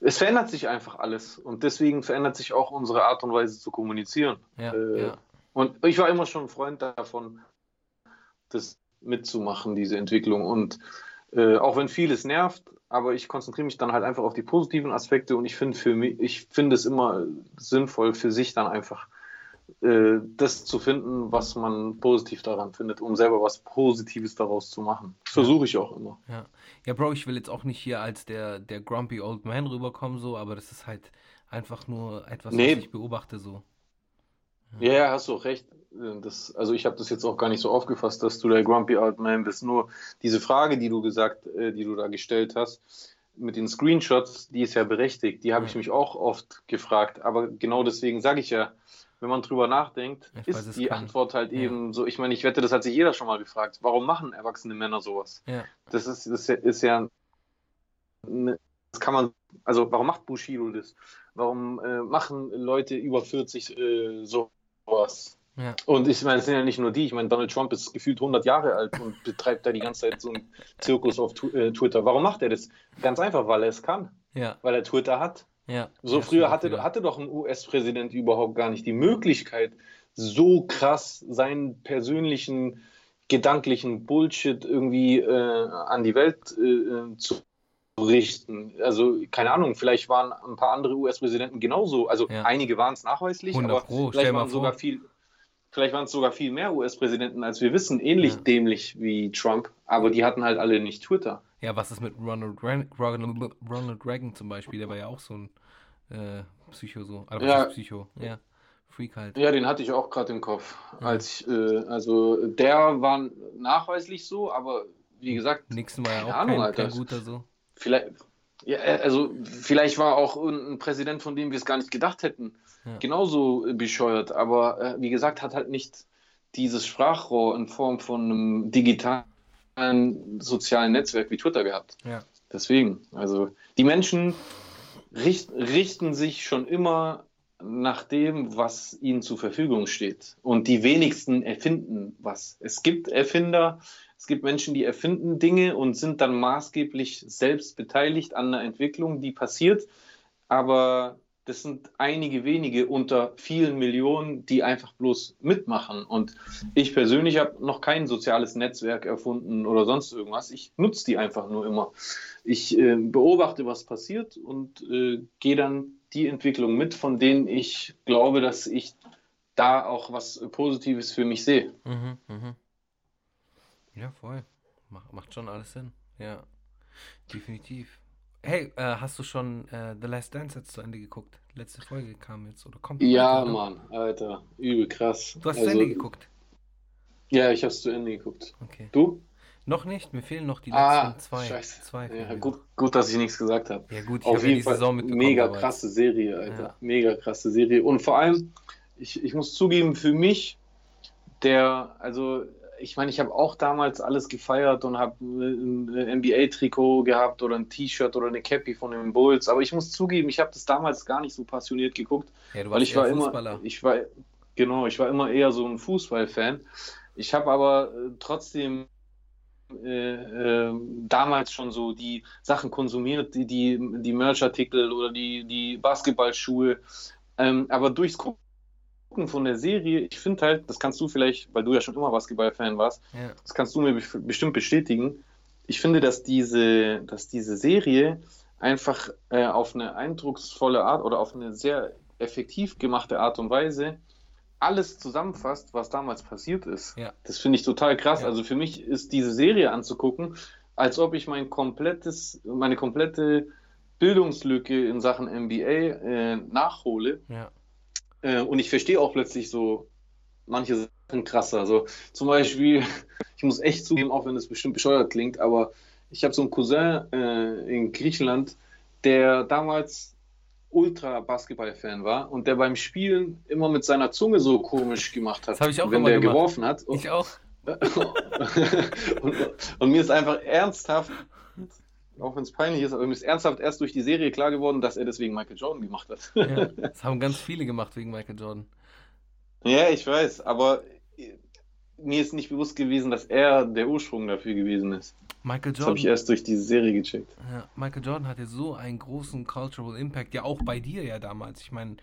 Speaker 2: es verändert sich einfach alles und deswegen verändert sich auch unsere Art und Weise zu kommunizieren.
Speaker 3: ja,
Speaker 2: Äh,
Speaker 3: ja.
Speaker 2: Und ich war immer schon ein Freund davon, das mitzumachen, diese Entwicklung. Und äh, auch wenn vieles nervt, aber ich konzentriere mich dann halt einfach auf die positiven Aspekte und ich finde für mich, ich finde es immer sinnvoll für sich dann einfach äh, das zu finden, was man positiv daran findet, um selber was Positives daraus zu machen. Das versuche ich auch immer.
Speaker 3: Ja. ja, Bro, ich will jetzt auch nicht hier als der, der grumpy old man rüberkommen, so, aber das ist halt einfach nur etwas,
Speaker 2: Nee.
Speaker 3: was ich beobachte, so.
Speaker 2: Ja, ja, hast du auch recht. Das, also ich habe das jetzt auch gar nicht so aufgefasst, dass du der Grumpy Old Man bist. Nur diese Frage, die du gesagt, äh, die du da gestellt hast, mit den Screenshots, die ist ja berechtigt. Die habe ich mich auch oft gefragt. Aber genau deswegen sage ich ja, wenn man drüber nachdenkt,
Speaker 3: Ich weiß,
Speaker 2: ist
Speaker 3: es
Speaker 2: die
Speaker 3: kann.
Speaker 2: Antwort halt
Speaker 3: Ja.
Speaker 2: eben so. Ich meine, ich wette, das hat sich jeder schon mal gefragt. Warum machen erwachsene Männer sowas?
Speaker 3: Ja,
Speaker 2: Das ist, das ist ja, ne- das kann man, also warum macht Bushido das? Warum äh, machen Leute über 40 äh, sowas?
Speaker 3: ja,
Speaker 2: Und ich meine, es sind ja nicht nur die. Ich meine, Donald Trump ist gefühlt 100 Jahre alt und betreibt da die ganze Zeit so einen Zirkus auf Tu- äh, Twitter. Warum macht er das? Ganz einfach, weil er es kann.
Speaker 3: ja,
Speaker 2: Weil er Twitter hat.
Speaker 3: ja.
Speaker 2: So
Speaker 3: Ja,
Speaker 2: früher hatte, hatte doch ein US-Präsident überhaupt gar nicht die Möglichkeit, so krass seinen persönlichen, gedanklichen Bullshit irgendwie äh, an die Welt äh, zu richten. Also, keine Ahnung, vielleicht waren ein paar andere US-Präsidenten genauso. Also,
Speaker 3: Ja.
Speaker 2: einige waren es nachweislich,
Speaker 3: 100
Speaker 2: aber
Speaker 3: Pro,
Speaker 2: vielleicht waren sogar viel. Vielleicht waren es sogar viel mehr US-Präsidenten, als wir wissen, ähnlich
Speaker 3: Ja.
Speaker 2: dämlich wie Trump, aber die hatten halt alle nicht Twitter.
Speaker 3: Ja, was ist mit Ronald, Reagan, Ronald, Ronald Reagan zum Beispiel? Der war ja auch so ein äh, Psycho so. Also
Speaker 2: Ja.
Speaker 3: Psycho? Ja. Freak halt.
Speaker 2: Ja, den hatte ich auch gerade im Kopf.
Speaker 3: Ja.
Speaker 2: Als ich, äh, also der war nachweislich so, aber wie gesagt,
Speaker 3: Nixon war ja auch
Speaker 2: Ahnung,
Speaker 3: kein, kein guter so.
Speaker 2: Vielleicht, ja, äh, also vielleicht war auch ein Präsident, von dem wir es gar nicht gedacht hätten,
Speaker 3: Ja.
Speaker 2: genauso bescheuert. Aber äh, wie gesagt, hat halt nicht dieses Sprachrohr in Form von einem digitalen sozialen Netzwerk wie Twitter gehabt.
Speaker 3: Ja.
Speaker 2: Deswegen, also die Menschen richt, richten sich schon immer nach dem, was ihnen zur Verfügung steht. Und die wenigsten erfinden was. Es gibt Erfinder, es gibt Menschen, die erfinden Dinge und sind dann maßgeblich selbst beteiligt an einer Entwicklung, die passiert. Aber das sind einige wenige unter vielen Millionen, die einfach bloß mitmachen. Und ich persönlich habe noch kein soziales Netzwerk erfunden oder sonst irgendwas. Ich nutze die einfach nur immer. Ich äh, beobachte, was passiert und äh, gehe dann die Entwicklung mit, von denen ich glaube, dass ich da auch was Positives für mich sehe.
Speaker 3: Mhm, mhm. Ja, voll. Mach, macht schon alles Sinn. Ja, definitiv. Hey, äh, hast du schon äh, The Last Dance jetzt zu Ende geguckt? Letzte Folge kam jetzt oder kommt
Speaker 2: Ja,
Speaker 3: oder?
Speaker 2: Mann, Alter, übel krass.
Speaker 3: Du hast
Speaker 2: Also,
Speaker 3: zu Ende geguckt.
Speaker 2: Ja, ich habe es zu Ende geguckt.
Speaker 3: Okay.
Speaker 2: Du?
Speaker 3: Noch nicht, mir fehlen noch die
Speaker 2: Ah,
Speaker 3: letzten zwei.
Speaker 2: scheiße.
Speaker 3: zwei
Speaker 2: Ja, gut, gut, dass ich nichts gesagt habe.
Speaker 3: Ja gut, ich
Speaker 2: Auf jeden
Speaker 3: die
Speaker 2: Fall
Speaker 3: Saison
Speaker 2: mega krasse Serie, Alter.
Speaker 3: Ja.
Speaker 2: Mega krasse Serie. Und vor allem, ich, ich muss zugeben, für mich, der, also ich meine, ich habe auch damals alles gefeiert und habe ein NBA-Trikot gehabt oder ein T-Shirt oder eine Cappy von den Bulls. Aber ich muss zugeben, ich habe das damals gar nicht so passioniert geguckt,
Speaker 3: Ja, du
Speaker 2: weil
Speaker 3: warst
Speaker 2: ich war immer, ich war, genau, ich war immer eher so ein Fußballfan. Ich habe aber äh, trotzdem äh, äh, damals schon so die Sachen konsumiert, die, die, die Merch-Artikel oder die, die Basketballschuhe. Ähm, aber durchs Gucken von der Serie, ich finde halt, das kannst du vielleicht, weil du ja schon immer Basketball-Fan warst,
Speaker 3: Ja.
Speaker 2: das kannst du mir bestimmt bestätigen. Ich finde, dass diese, dass diese Serie einfach äh, auf eine eindrucksvolle Art oder auf eine sehr effektiv gemachte Art und Weise alles zusammenfasst, was damals passiert ist.
Speaker 3: Ja.
Speaker 2: Das finde ich total krass.
Speaker 3: Ja.
Speaker 2: Also für mich ist diese Serie anzugucken, als ob ich mein komplettes, meine komplette Bildungslücke in Sachen NBA äh, nachhole.
Speaker 3: Ja.
Speaker 2: Äh, und ich verstehe auch plötzlich so manche Sachen krasser. Also zum Beispiel, ich muss echt zugeben, auch wenn das bestimmt bescheuert klingt, aber ich habe so einen Cousin äh, in Griechenland, der damals ultra Basketball-Fan war und der beim Spielen immer mit seiner Zunge so komisch gemacht hat,
Speaker 3: Das habe ich auch
Speaker 2: wenn der
Speaker 3: gemacht.
Speaker 2: geworfen hat.
Speaker 3: Ich auch.
Speaker 2: und, und mir ist einfach ernsthaft, auch wenn es peinlich ist, aber mir ist ernsthaft erst durch die Serie klar geworden, dass er deswegen Michael Jordan gemacht hat.
Speaker 3: Ja. Das haben ganz viele gemacht wegen Michael Jordan.
Speaker 2: Ja, ich weiß, aber mir ist nicht bewusst gewesen, dass er der Ursprung dafür gewesen ist.
Speaker 3: Michael
Speaker 2: Das habe ich
Speaker 3: Jordan,
Speaker 2: erst durch diese Serie gecheckt.
Speaker 3: ja, Michael Jordan hatte so einen großen Cultural Impact, ja auch bei dir ja damals. Ich meine,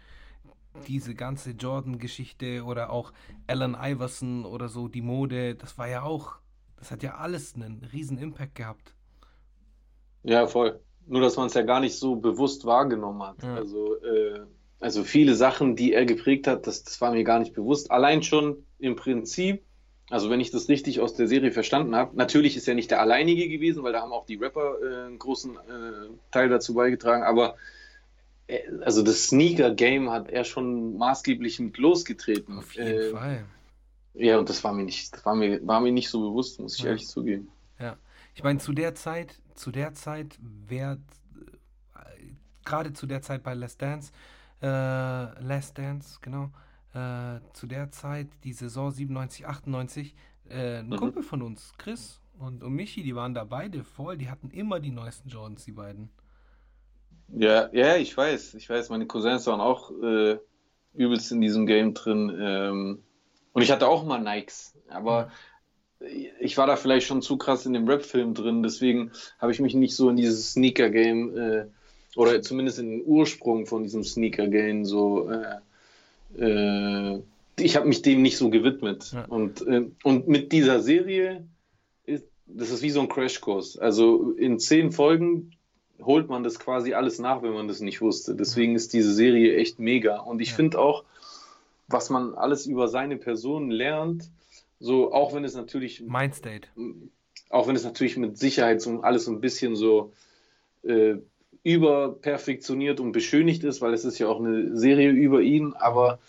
Speaker 3: diese ganze Jordan-Geschichte oder auch Allen Iverson oder so, die Mode, das war ja auch, das hat ja alles einen riesen Impact gehabt.
Speaker 2: Ja, voll. Nur, dass man es ja gar nicht so bewusst wahrgenommen hat.
Speaker 3: Ja.
Speaker 2: Also, äh, also viele Sachen, die er geprägt hat, das, das war mir gar nicht bewusst. Allein schon im Prinzip, also wenn ich das richtig aus der Serie verstanden habe, natürlich ist er nicht der Alleinige gewesen, weil da haben auch die Rapper äh, einen großen äh, Teil dazu beigetragen, aber äh, also das Sneaker-Game hat er schon maßgeblich mit losgetreten.
Speaker 3: Auf jeden
Speaker 2: Äh,
Speaker 3: Fall.
Speaker 2: Ja, und das war mir nicht, das war mir, war mir nicht so bewusst, muss ich
Speaker 3: Ja.
Speaker 2: ehrlich zugeben.
Speaker 3: Ich meine, zu der Zeit, zu der Zeit, wer, äh, gerade zu der Zeit bei Last Dance, äh, Last Dance, genau, äh, zu der Zeit, die Saison 97, 98, äh, ein
Speaker 2: Mhm.
Speaker 3: Kumpel von uns, Chris und, und Michi, die waren da beide voll, die hatten immer die neuesten Jordans, die beiden.
Speaker 2: Ja, ja, ich weiß, ich weiß, meine Cousins waren auch äh, übelst in diesem Game drin. Ähm, und ich hatte auch mal Nikes, aber ich war da vielleicht schon zu krass in dem Rap-Film drin, deswegen habe ich mich nicht so in dieses Sneaker-Game äh, oder zumindest in den Ursprung von diesem Sneaker-Game so. Äh, äh, ich habe mich dem nicht so gewidmet.
Speaker 3: Ja.
Speaker 2: Und, äh, und mit dieser Serie ist das ist wie so ein Crashkurs. Also in zehn Folgen holt man das quasi alles nach, wenn man das nicht wusste. Deswegen ist diese Serie echt mega. Und ich
Speaker 3: Ja.
Speaker 2: finde auch, was man alles über seine Person lernt, so auch wenn es natürlich,
Speaker 3: Mindstate.
Speaker 2: auch wenn es natürlich mit Sicherheit so alles so ein bisschen so äh, überperfektioniert und beschönigt ist, weil es ist ja auch eine Serie über ihn, aber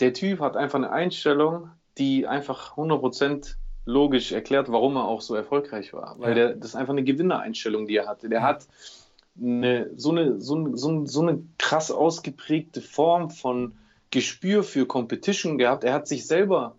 Speaker 2: der Typ hat einfach eine Einstellung, die einfach 100% logisch erklärt, warum er auch so erfolgreich war. Weil
Speaker 3: Ja.
Speaker 2: der, das ist einfach eine Gewinnereinstellung, die er hatte. Der
Speaker 3: Ja.
Speaker 2: hat eine, so, eine, so, eine- so, eine- so eine krass ausgeprägte Form von Gespür für Competition gehabt. Er hat sich selber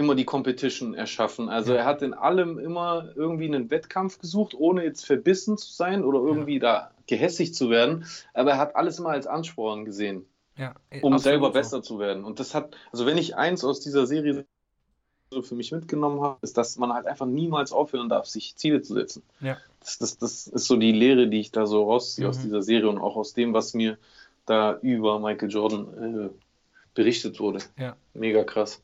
Speaker 2: immer die Competition erschaffen. Also er hat in allem immer irgendwie einen Wettkampf gesucht, ohne jetzt verbissen zu sein oder irgendwie da gehässig zu werden. Aber er hat alles immer als Ansporn gesehen
Speaker 3: Ja,
Speaker 2: um selber
Speaker 3: so.
Speaker 2: besser zu werden. Und das hat, also wenn ich eins aus dieser Serie für mich mitgenommen habe, ist, dass man halt einfach niemals aufhören darf, sich Ziele zu setzen.
Speaker 3: Ja.
Speaker 2: Das, das, das ist so die Lehre, die ich da so rausziehe aus
Speaker 3: Mhm.
Speaker 2: dieser Serie und auch aus dem, was mir da über Michael Jordan äh, berichtet wurde.
Speaker 3: Ja.
Speaker 2: Mega krass.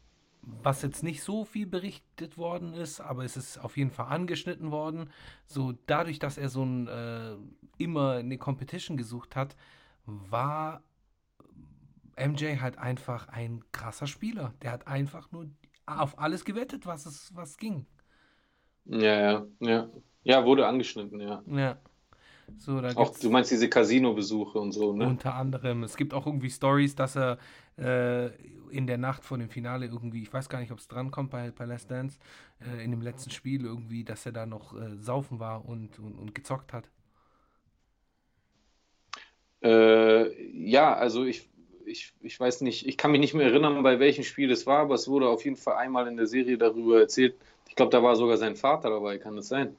Speaker 3: Was jetzt nicht so viel berichtet worden ist, aber es ist auf jeden Fall angeschnitten worden. So dadurch, dass er so ein äh, immer eine Competition gesucht hat, war MJ halt einfach ein krasser Spieler. Der hat einfach nur auf alles gewettet, was es was ging.
Speaker 2: Ja, ja, ja. Ja, wurde angeschnitten, ja.
Speaker 3: Ja. So,
Speaker 2: Auch, du meinst diese Casino-Besuche und so, ne?
Speaker 3: unter anderem, es gibt auch irgendwie Stories, dass er äh, in der Nacht vor dem Finale irgendwie, ich weiß gar nicht, ob es drankommt bei, bei Last Dance, äh, in dem letzten Spiel irgendwie, dass er da noch äh, saufen war und, und, und gezockt hat.
Speaker 2: Äh, ja, also ich, ich, ich weiß nicht, ich kann mich nicht mehr erinnern, bei welchem Spiel es war, aber es wurde auf jeden Fall einmal in der Serie darüber erzählt. Ich glaube, da war sogar sein Vater dabei, kann das sein?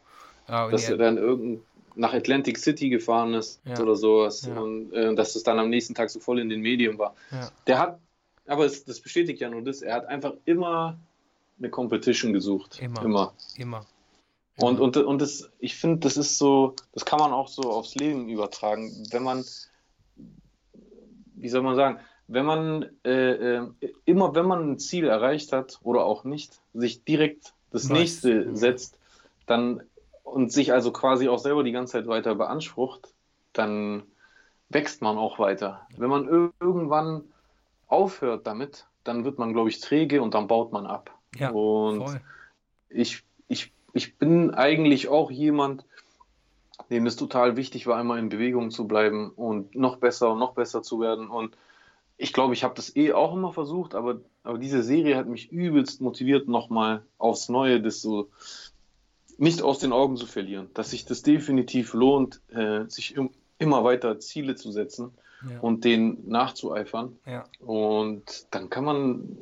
Speaker 3: Ah,
Speaker 2: Dass er dann irgend nach Atlantic City gefahren ist
Speaker 3: Ja.
Speaker 2: oder sowas
Speaker 3: Ja.
Speaker 2: und äh, dass es dann am nächsten Tag so voll in den Medien war.
Speaker 3: ja,
Speaker 2: Der hat, aber es, das bestätigt ja nur das, er hat einfach immer eine Competition gesucht.
Speaker 3: Immer.
Speaker 2: Immer.
Speaker 3: immer.
Speaker 2: Und, und, und das, ich finde, das ist so, das kann man auch so aufs Leben übertragen. Wenn man, wie soll man sagen, wenn man äh, äh, immer, wenn man ein Ziel erreicht hat oder auch nicht, sich direkt das
Speaker 3: Nice.
Speaker 2: nächste
Speaker 3: Mhm.
Speaker 2: setzt, dann und sich also quasi auch selber die ganze Zeit weiter beansprucht, dann wächst man auch weiter. Wenn man ir- irgendwann aufhört damit, dann wird man, glaube ich, träge und dann baut man ab.
Speaker 3: Ja,
Speaker 2: und
Speaker 3: voll.
Speaker 2: ich, ich, ich bin eigentlich auch jemand, dem es total wichtig war, immer in Bewegung zu bleiben und noch besser und noch besser zu werden. Und ich glaube, ich habe das eh auch immer versucht, aber, aber diese Serie hat mich übelst motiviert, nochmal aufs Neue das so nicht aus den Augen zu verlieren. Dass sich das definitiv lohnt, äh, sich im, immer weiter Ziele zu setzen
Speaker 3: Ja,
Speaker 2: und denen nachzueifern.
Speaker 3: ja,
Speaker 2: Und dann kann man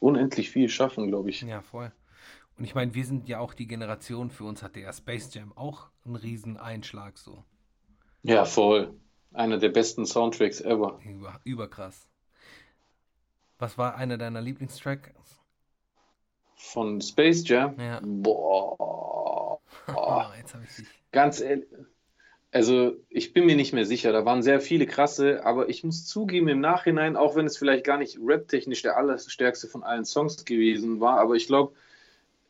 Speaker 2: unendlich viel schaffen, glaube ich.
Speaker 3: ja, voll. Und ich meine, wir sind ja auch die Generation, für uns hatte ja Space Jam auch einen riesen Einschlag so.
Speaker 2: Ja, voll. Einer der besten Soundtracks ever.
Speaker 3: Über, überkrass. Was war einer deiner Lieblingstracks?
Speaker 2: Von Space Jam.
Speaker 3: Ja.
Speaker 2: Boah.
Speaker 3: Jetzt habe ich dich.
Speaker 2: Ganz ehrlich. Also, ich bin mir nicht mehr sicher. Da waren sehr viele krasse, aber ich muss zugeben, im Nachhinein, auch wenn es vielleicht gar nicht rap-technisch der allerstärkste von allen Songs gewesen war, aber ich glaube,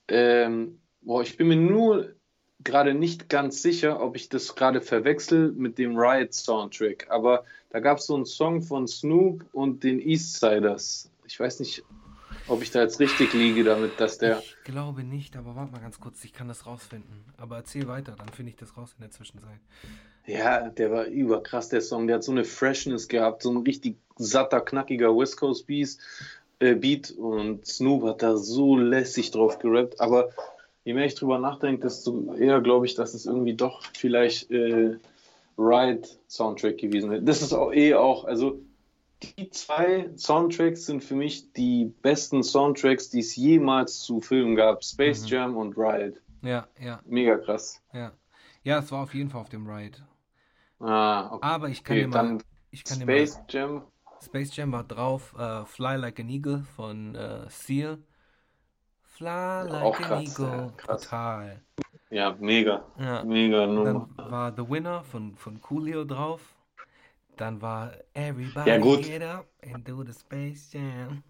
Speaker 2: ähm, boah, ich bin mir nur gerade nicht ganz sicher, ob ich das gerade verwechsel mit dem Riot-Soundtrack. Aber da gab es so einen Song von Snoop und den Eastsiders. Ich weiß nicht, ob ich da jetzt richtig liege damit, dass der.
Speaker 3: Ich glaube nicht, aber warte mal ganz kurz, ich kann das rausfinden. Aber erzähl weiter, dann finde ich das raus in der Zwischenzeit.
Speaker 2: Ja, der war überkrass, der Song. Der hat so eine Freshness gehabt, so ein richtig satter, knackiger West Coast Beat, äh, Beat und Snoop hat da so lässig drauf gerappt. Aber je mehr ich drüber nachdenke, desto eher glaube ich, dass es irgendwie doch vielleicht äh, Ride Soundtrack gewesen wäre. Das ist auch eh auch, also die zwei Soundtracks sind für mich die besten Soundtracks, die es jemals zu Filmen gab. Space
Speaker 3: Mhm.
Speaker 2: Jam und Ride.
Speaker 3: Ja, ja,
Speaker 2: Mega krass.
Speaker 3: ja. Ja, es war auf jeden Fall auf dem Ride.
Speaker 2: Ah, okay.
Speaker 3: Aber ich kann
Speaker 2: Okay,
Speaker 3: dir mal, ich kann
Speaker 2: Space
Speaker 3: mal,
Speaker 2: Jam.
Speaker 3: Space Jam war drauf, äh, Fly Like an Eagle von äh, Seal. Fly like
Speaker 2: Auch
Speaker 3: an
Speaker 2: krass, ja,
Speaker 3: Eagle,
Speaker 2: krass.
Speaker 3: total.
Speaker 2: Ja, mega.
Speaker 3: Ja.
Speaker 2: Mega Nummer.
Speaker 3: Dann war The Winner von, von Coolio drauf. Dann war Everybody
Speaker 2: Ja, gut.
Speaker 3: Get Up and Do the Space Jam.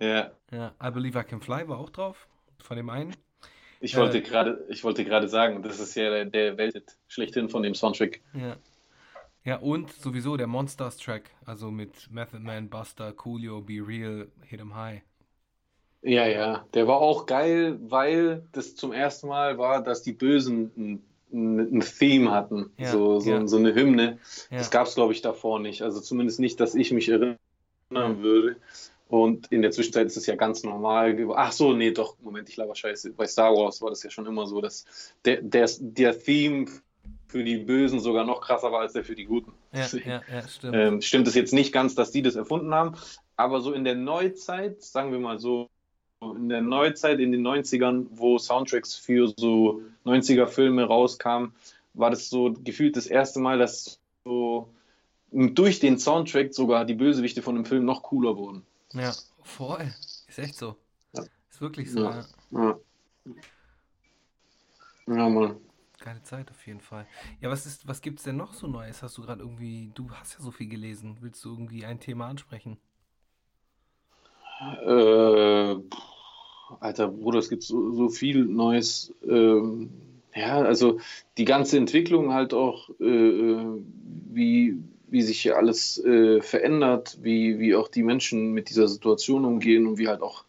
Speaker 2: Ja.
Speaker 3: Ja, I Believe I Can Fly war auch drauf, von dem einen.
Speaker 2: Ich
Speaker 3: Äh.
Speaker 2: wollte gerade, ich wollte gerade sagen, das ist ja der, Welthit schlechthin von dem Soundtrack.
Speaker 3: Ja. Ja, und sowieso der Monsters Track, also mit Method Man, Buster, Coolio, Be Real, Hit 'em High.
Speaker 2: Ja, ja. Der war auch geil, weil das zum ersten Mal war, dass die Bösen ein, ein, Theme hatten.
Speaker 3: Ja,
Speaker 2: so, so,
Speaker 3: ja.
Speaker 2: so eine Hymne.
Speaker 3: Ja.
Speaker 2: Das gab es, glaube ich, davor nicht. Also zumindest nicht, dass ich mich erinnern würde. Und in der Zwischenzeit ist es ja ganz normal. Ach so, nee, doch, Moment, ich laber Scheiße. Bei Star Wars war das ja schon immer so, dass der, der, der Theme für die Bösen sogar noch krasser war als der für die Guten.
Speaker 3: Ja,
Speaker 2: Deswegen,
Speaker 3: ja, ja, stimmt.
Speaker 2: ähm, stimmt es jetzt nicht ganz, dass die das erfunden haben, aber so in der Neuzeit, sagen wir mal so, in der Neuzeit, in den 90ern, wo Soundtracks für so 90er-Filme rauskamen, war das so gefühlt das erste Mal, dass so durch den Soundtrack sogar die Bösewichte von dem Film noch cooler wurden.
Speaker 3: Ja, voll. Ist echt so.
Speaker 2: Ja.
Speaker 3: Ist wirklich so,
Speaker 2: Ja.
Speaker 3: ja.
Speaker 2: Ja, Mann.
Speaker 3: geile Zeit auf jeden Fall. Ja, was ist, was gibt's denn noch so Neues? Hast du gerade irgendwie, du hast ja so viel gelesen. Willst du irgendwie ein Thema ansprechen?
Speaker 2: Äh, alter Bruder, es gibt so, so viel Neues. Ähm, ja, also die ganze Entwicklung halt auch, äh, äh, wie, wie sich hier alles äh, verändert, wie, wie auch die Menschen mit dieser Situation umgehen und wie halt auch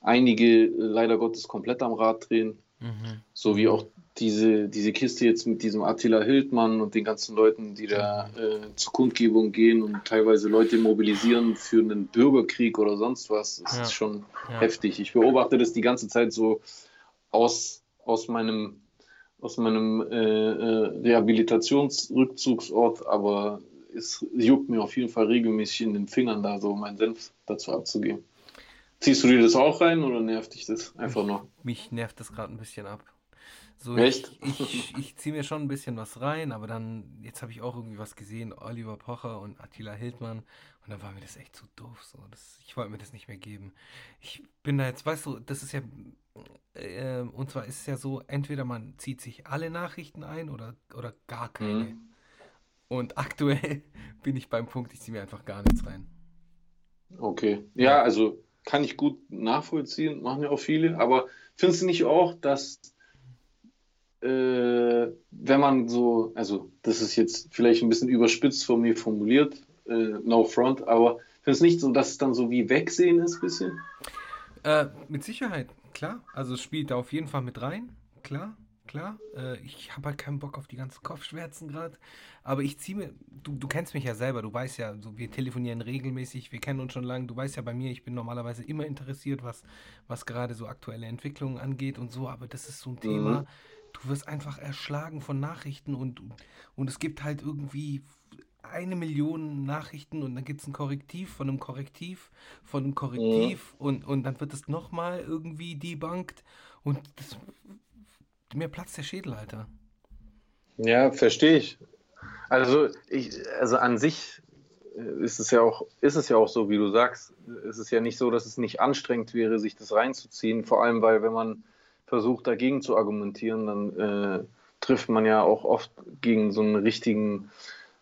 Speaker 2: einige leider Gottes komplett am Rad drehen. Mhm. So wie auch diese, diese Kiste jetzt mit diesem Attila Hildmann und den ganzen Leuten, die da äh, zur Kundgebung gehen und teilweise Leute mobilisieren für einen Bürgerkrieg oder sonst was, das ja. ist schon ja. heftig. Ich beobachte das die ganze Zeit so aus, aus meinem, aus meinem äh, äh, Rehabilitationsrückzugsort, aber es juckt mir auf jeden Fall regelmäßig in den Fingern, da so meinen Senf dazu abzugeben. Ziehst du dir das auch rein oder nervt dich das einfach nur?
Speaker 3: Mich nervt das gerade ein bisschen ab. So,
Speaker 2: Echt?
Speaker 3: Ich, ich, ich ziehe mir schon ein bisschen was rein, aber dann, jetzt habe ich auch irgendwie was gesehen, Oliver Pocher und Attila Hildmann. Und dann war mir das echt zu doof. So. Das, ich wollte mir das nicht mehr geben. Ich bin da jetzt, weißt du, das ist ja, äh, und zwar ist es ja so, entweder man zieht sich alle Nachrichten ein oder, oder gar keine. Mhm. Und aktuell bin ich beim Punkt, ich ziehe mir einfach gar nichts rein.
Speaker 2: Okay. Ja, also kann ich gut nachvollziehen, machen ja auch viele, aber findest du nicht auch, dass wenn man so, also das ist jetzt vielleicht ein bisschen überspitzt von mir formuliert, äh, no front, aber findest du nicht so, dass es dann so wie Wegsehen ist, ein bisschen?
Speaker 3: Äh, mit Sicherheit, klar. Also es spielt da auf jeden Fall mit rein, klar klar. Äh, ich habe halt keinen Bock auf die ganzen Kopfschmerzen gerade. Aber ich ziehe mir, du, du kennst mich ja selber, du weißt ja, so, wir telefonieren regelmäßig, wir kennen uns schon lange. Du weißt ja bei mir, ich bin normalerweise immer interessiert, was, was gerade so aktuelle Entwicklungen angeht und so. Aber das ist so ein mhm. Du wirst einfach erschlagen von Nachrichten und, und es gibt halt irgendwie eine Million Nachrichten und dann gibt es ein Korrektiv von einem Korrektiv von einem Korrektiv mhm. und, und dann wird es nochmal irgendwie debunked und das mir platzt der Schädel, Alter.
Speaker 2: Ja, verstehe ich. Also, ich, also an sich äh, ist es ja auch, ist es ja auch so, wie du sagst. Es ist ja nicht so, dass es nicht anstrengend wäre, sich das reinzuziehen. Vor allem, weil wenn man versucht, dagegen zu argumentieren, dann äh, trifft man ja auch oft gegen so einen richtigen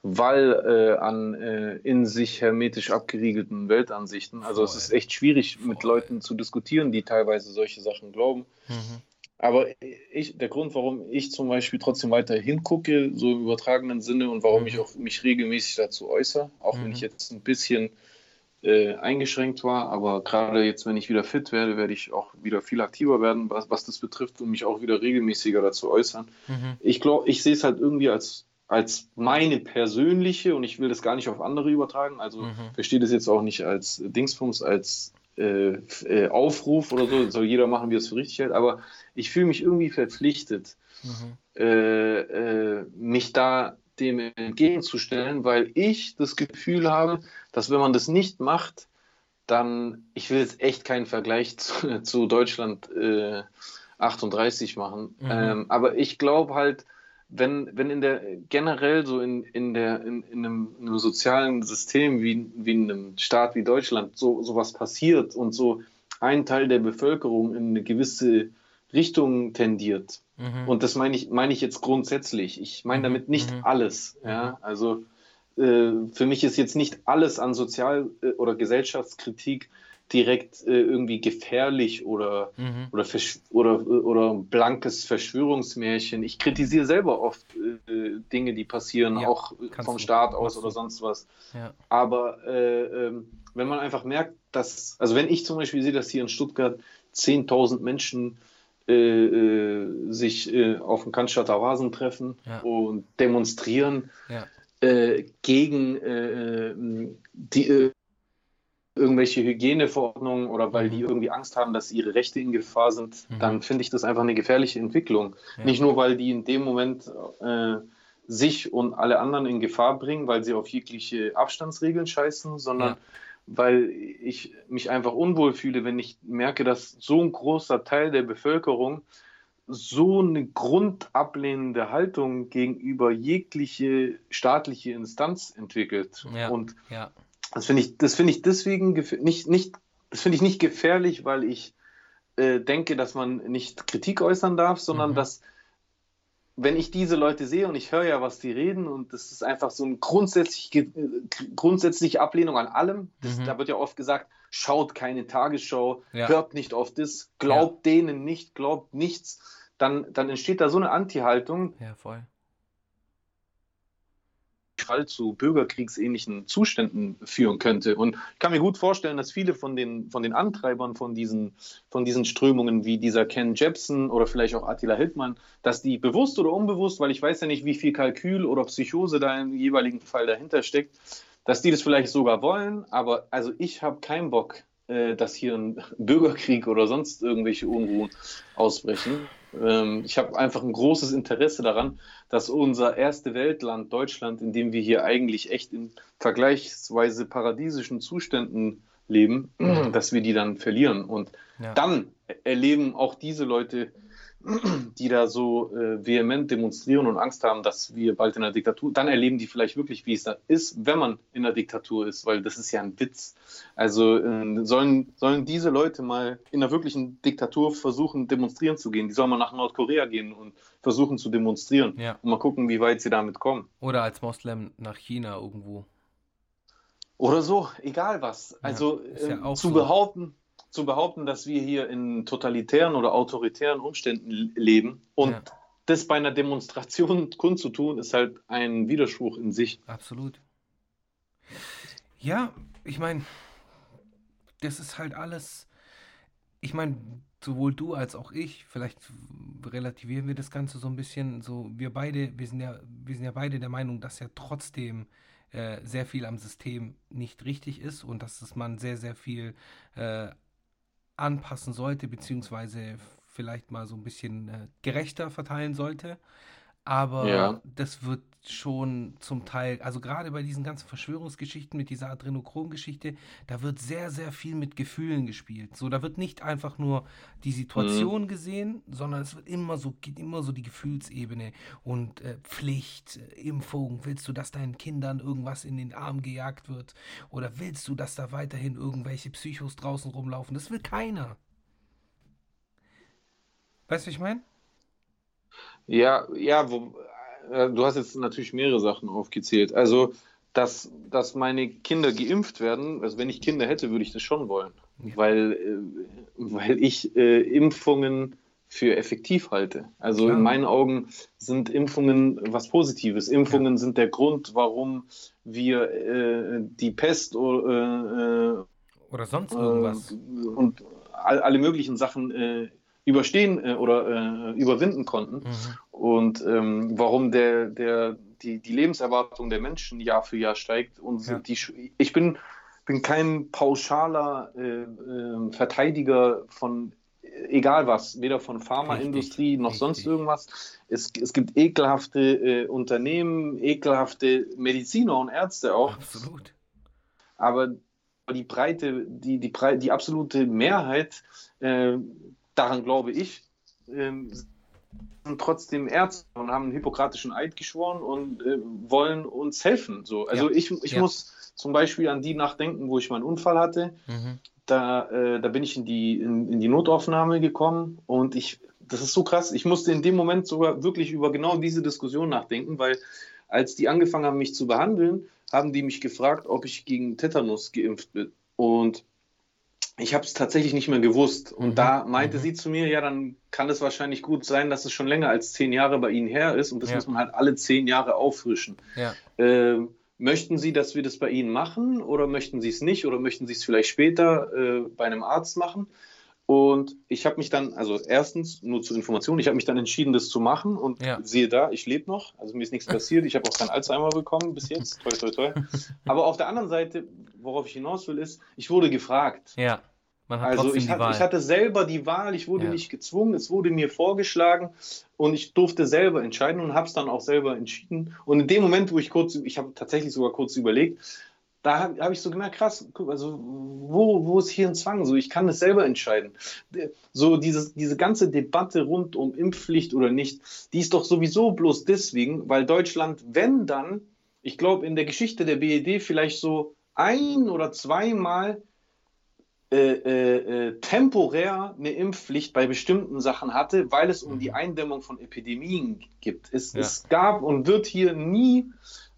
Speaker 2: Wall äh, an äh, in sich hermetisch abgeriegelten Weltansichten. Also Voll. es ist echt schwierig, Voll. mit Leuten zu diskutieren, die teilweise solche Sachen glauben. Mhm. Aber ich, der Grund, warum ich zum Beispiel trotzdem weiter hingucke, so im übertragenen Sinne und warum ich mhm. auch mich regelmäßig dazu äußere, auch mhm. wenn ich jetzt ein bisschen äh, eingeschränkt war, aber gerade jetzt, wenn ich wieder fit werde, werde ich auch wieder viel aktiver werden, was, was das betrifft und mich auch wieder regelmäßiger dazu äußern. Mhm. Ich glaube, ich sehe es halt irgendwie als, als meine persönliche und ich will das gar nicht auf andere übertragen, also mhm. verstehe das jetzt auch nicht als Dingsbums, als äh, äh, Aufruf oder so, soll jeder machen, wie er es für richtig hält, aber ich fühle mich irgendwie verpflichtet, mhm. äh, äh, mich da dem entgegenzustellen, weil ich das Gefühl habe, dass wenn man das nicht macht, dann, ich will jetzt echt keinen Vergleich zu, zu Deutschland 38 äh, machen, mhm. ähm, aber ich glaube halt, wenn, wenn in der generell so in, in, der, in, in, einem, in einem sozialen System wie, wie in einem Staat wie Deutschland so sowas passiert und so ein Teil der Bevölkerung in eine gewisse Richtung tendiert. Mhm. Und das meine ich, meine ich jetzt grundsätzlich. Ich meine mhm. damit nicht mhm. alles. Ja? Mhm. Also äh, für mich ist jetzt nicht alles an Sozial- äh, oder Gesellschaftskritik direkt äh, irgendwie gefährlich oder, mhm. oder, oder, oder blankes Verschwörungsmärchen. Ich kritisiere selber oft äh, Dinge, die passieren, ja, auch vom Staat aus oder sonst was. Ja. Aber äh, ähm, wenn man einfach merkt, dass, also wenn ich zum Beispiel sehe, dass hier in Stuttgart 10.000 Menschen äh, äh, sich äh, auf dem Cannstatter Vasen treffen ja. und demonstrieren gegen die irgendwelche Hygieneverordnungen oder weil die mhm. irgendwie Angst haben, dass ihre Rechte in Gefahr sind, mhm. dann finde ich das einfach eine gefährliche Entwicklung. Ja. Nicht nur, weil die in dem Moment äh, sich und alle anderen in Gefahr bringen, weil sie auf jegliche Abstandsregeln scheißen, sondern ja. Weil ich mich einfach unwohl fühle, wenn ich merke, dass so ein großer Teil der Bevölkerung so eine grundablehnende Haltung gegenüber jegliche staatliche Instanz entwickelt.
Speaker 3: Ja.
Speaker 2: Und
Speaker 3: ja
Speaker 2: das finde ich, das finde ich deswegen nicht, nicht, das finde ich nicht gefährlich, weil ich äh, denke, dass man nicht Kritik äußern darf, sondern mhm. dass wenn ich diese Leute sehe und ich höre ja, was die reden und das ist einfach so eine grundsätzliche, grundsätzliche Ablehnung an allem. Das, mhm. Da wird ja oft gesagt, schaut keine Tagesschau, ja. hört nicht auf das, glaubt ja. denen nicht, glaubt nichts. Dann, dann entsteht da so eine Anti-Haltung.
Speaker 3: Ja, voll.
Speaker 2: Fall zu bürgerkriegsähnlichen Zuständen führen könnte. Und ich kann mir gut vorstellen, dass viele von den, von den Antreibern von diesen, von diesen Strömungen wie dieser Ken Jebsen oder vielleicht auch Attila Hildmann, dass die bewusst oder unbewusst, weil ich weiß ja nicht, wie viel Kalkül oder Psychose da im jeweiligen Fall dahinter steckt, dass die das vielleicht sogar wollen, aber also ich habe keinen Bock, dass hier ein Bürgerkrieg oder sonst irgendwelche Unruhen ausbrechen. Ähm, ich habe einfach ein großes Interesse daran, dass unser erste Weltland, Deutschland, in dem wir hier eigentlich echt in vergleichsweise paradiesischen Zuständen leben, mhm. dass wir die dann verlieren. Und ja. dann erleben auch diese Leute die da so äh, vehement demonstrieren und Angst haben, dass wir bald in der Diktatur, dann erleben die vielleicht wirklich, wie es da ist, wenn man in der Diktatur ist, weil das ist ja ein Witz. Also äh, sollen, sollen diese Leute mal in einer wirklichen Diktatur versuchen, demonstrieren zu gehen. Die sollen mal nach Nordkorea gehen und versuchen zu demonstrieren ja. und mal gucken, wie weit sie damit kommen.
Speaker 3: Oder als Moslem nach China irgendwo.
Speaker 2: Oder so, egal was. Also ja, ja äh, zu so. behaupten, zu behaupten, dass wir hier in totalitären oder autoritären Umständen leben und ja. das bei einer Demonstration kundzutun, ist halt ein Widerspruch in sich.
Speaker 3: Absolut. Ja, ich meine, das ist halt alles. Ich meine, sowohl du als auch ich, vielleicht relativieren wir das Ganze so ein bisschen. So, wir beide, wir sind ja, wir sind ja beide der Meinung, dass ja trotzdem äh, sehr viel am System nicht richtig ist und dass es man sehr, sehr viel äh, anpassen sollte, beziehungsweise vielleicht mal so ein bisschen äh, gerechter verteilen sollte. Aber ja. das wird schon zum Teil, also gerade bei diesen ganzen Verschwörungsgeschichten mit dieser Adrenochrom-Geschichte, da wird sehr, sehr viel mit Gefühlen gespielt. So, da wird nicht einfach nur die Situation mhm. gesehen, sondern es wird immer so, geht immer so die Gefühlsebene und äh, Pflicht, äh, Impfung. Willst du, dass deinen Kindern irgendwas in den Arm gejagt wird? Oder willst du, dass da weiterhin irgendwelche Psychos draußen rumlaufen? Das will keiner. Weißt du, was ich meine?
Speaker 2: Ja, ja, wo, äh, du hast jetzt natürlich mehrere Sachen aufgezählt. Also, dass, dass meine Kinder geimpft werden, also wenn ich Kinder hätte, würde ich das schon wollen. Ja. Weil, äh, weil ich äh, Impfungen für effektiv halte. Also Klar. in meinen Augen sind Impfungen was Positives. Impfungen ja. sind der Grund, warum wir äh, die Pest oder,
Speaker 3: äh, oder sonst irgendwas
Speaker 2: äh, und all, alle möglichen Sachen äh, überstehen äh, oder äh, überwinden konnten. Mhm. Und ähm, warum der, der, die, die Lebenserwartung der Menschen Jahr für Jahr steigt. Und ja. die, ich bin, bin kein pauschaler äh, ähm, Verteidiger von egal was, weder von Pharmaindustrie noch richtig. sonst irgendwas. Es, es gibt ekelhafte äh, Unternehmen, ekelhafte Mediziner und Ärzte auch. Absolut. Aber die breite, die, die, die absolute Mehrheit äh, daran glaube ich, ähm, sind trotzdem Ärzte und haben einen hippokratischen Eid geschworen und äh, wollen uns helfen. So. Also ja. ich, ich ja. muss zum Beispiel an die nachdenken, wo ich meinen Unfall hatte. Mhm. Da, äh, da bin ich in die, in, in die Notaufnahme gekommen und ich, das ist so krass, ich musste in dem Moment sogar wirklich über genau diese Diskussion nachdenken, weil als die angefangen haben, mich zu behandeln, haben die mich gefragt, ob ich gegen Tetanus geimpft bin. Und ich habe es tatsächlich nicht mehr gewusst. Und mhm. da meinte mhm. sie zu mir, ja, dann kann es wahrscheinlich gut sein, dass es schon länger als zehn Jahre bei Ihnen her ist und das ja. muss man halt alle zehn Jahre auffrischen. Ja. Ähm, möchten Sie, dass wir das bei Ihnen machen oder möchten Sie es nicht oder möchten Sie es vielleicht später äh, bei einem Arzt machen? Und ich habe mich dann, also erstens, nur zur Information, ich habe mich dann entschieden, das zu machen und ja. siehe da, ich lebe noch, also mir ist nichts passiert, ich habe auch kein Alzheimer bekommen bis jetzt, toi, toi, toi. Aber auf der anderen Seite, worauf ich hinaus will, ist, ich wurde gefragt.
Speaker 3: Ja,
Speaker 2: man hat also ich, hat, ich hatte selber die Wahl, ich wurde ja. nicht gezwungen, es wurde mir vorgeschlagen und ich durfte selber entscheiden und habe es dann auch selber entschieden. Und in dem Moment, wo ich kurz, ich habe tatsächlich sogar kurz überlegt, da habe hab ich so gemerkt, krass, also wo, wo ist hier ein Zwang? So, ich kann es selber entscheiden. So dieses, diese ganze Debatte rund um Impfpflicht oder nicht, die ist doch sowieso bloß deswegen, weil Deutschland, wenn dann, ich glaube, in der Geschichte der BED vielleicht so ein oder zweimal äh, äh, äh, temporär eine Impfpflicht bei bestimmten Sachen hatte, weil es um die Eindämmung von Epidemien gibt. Es,
Speaker 3: Ja.
Speaker 2: es gab und wird hier nie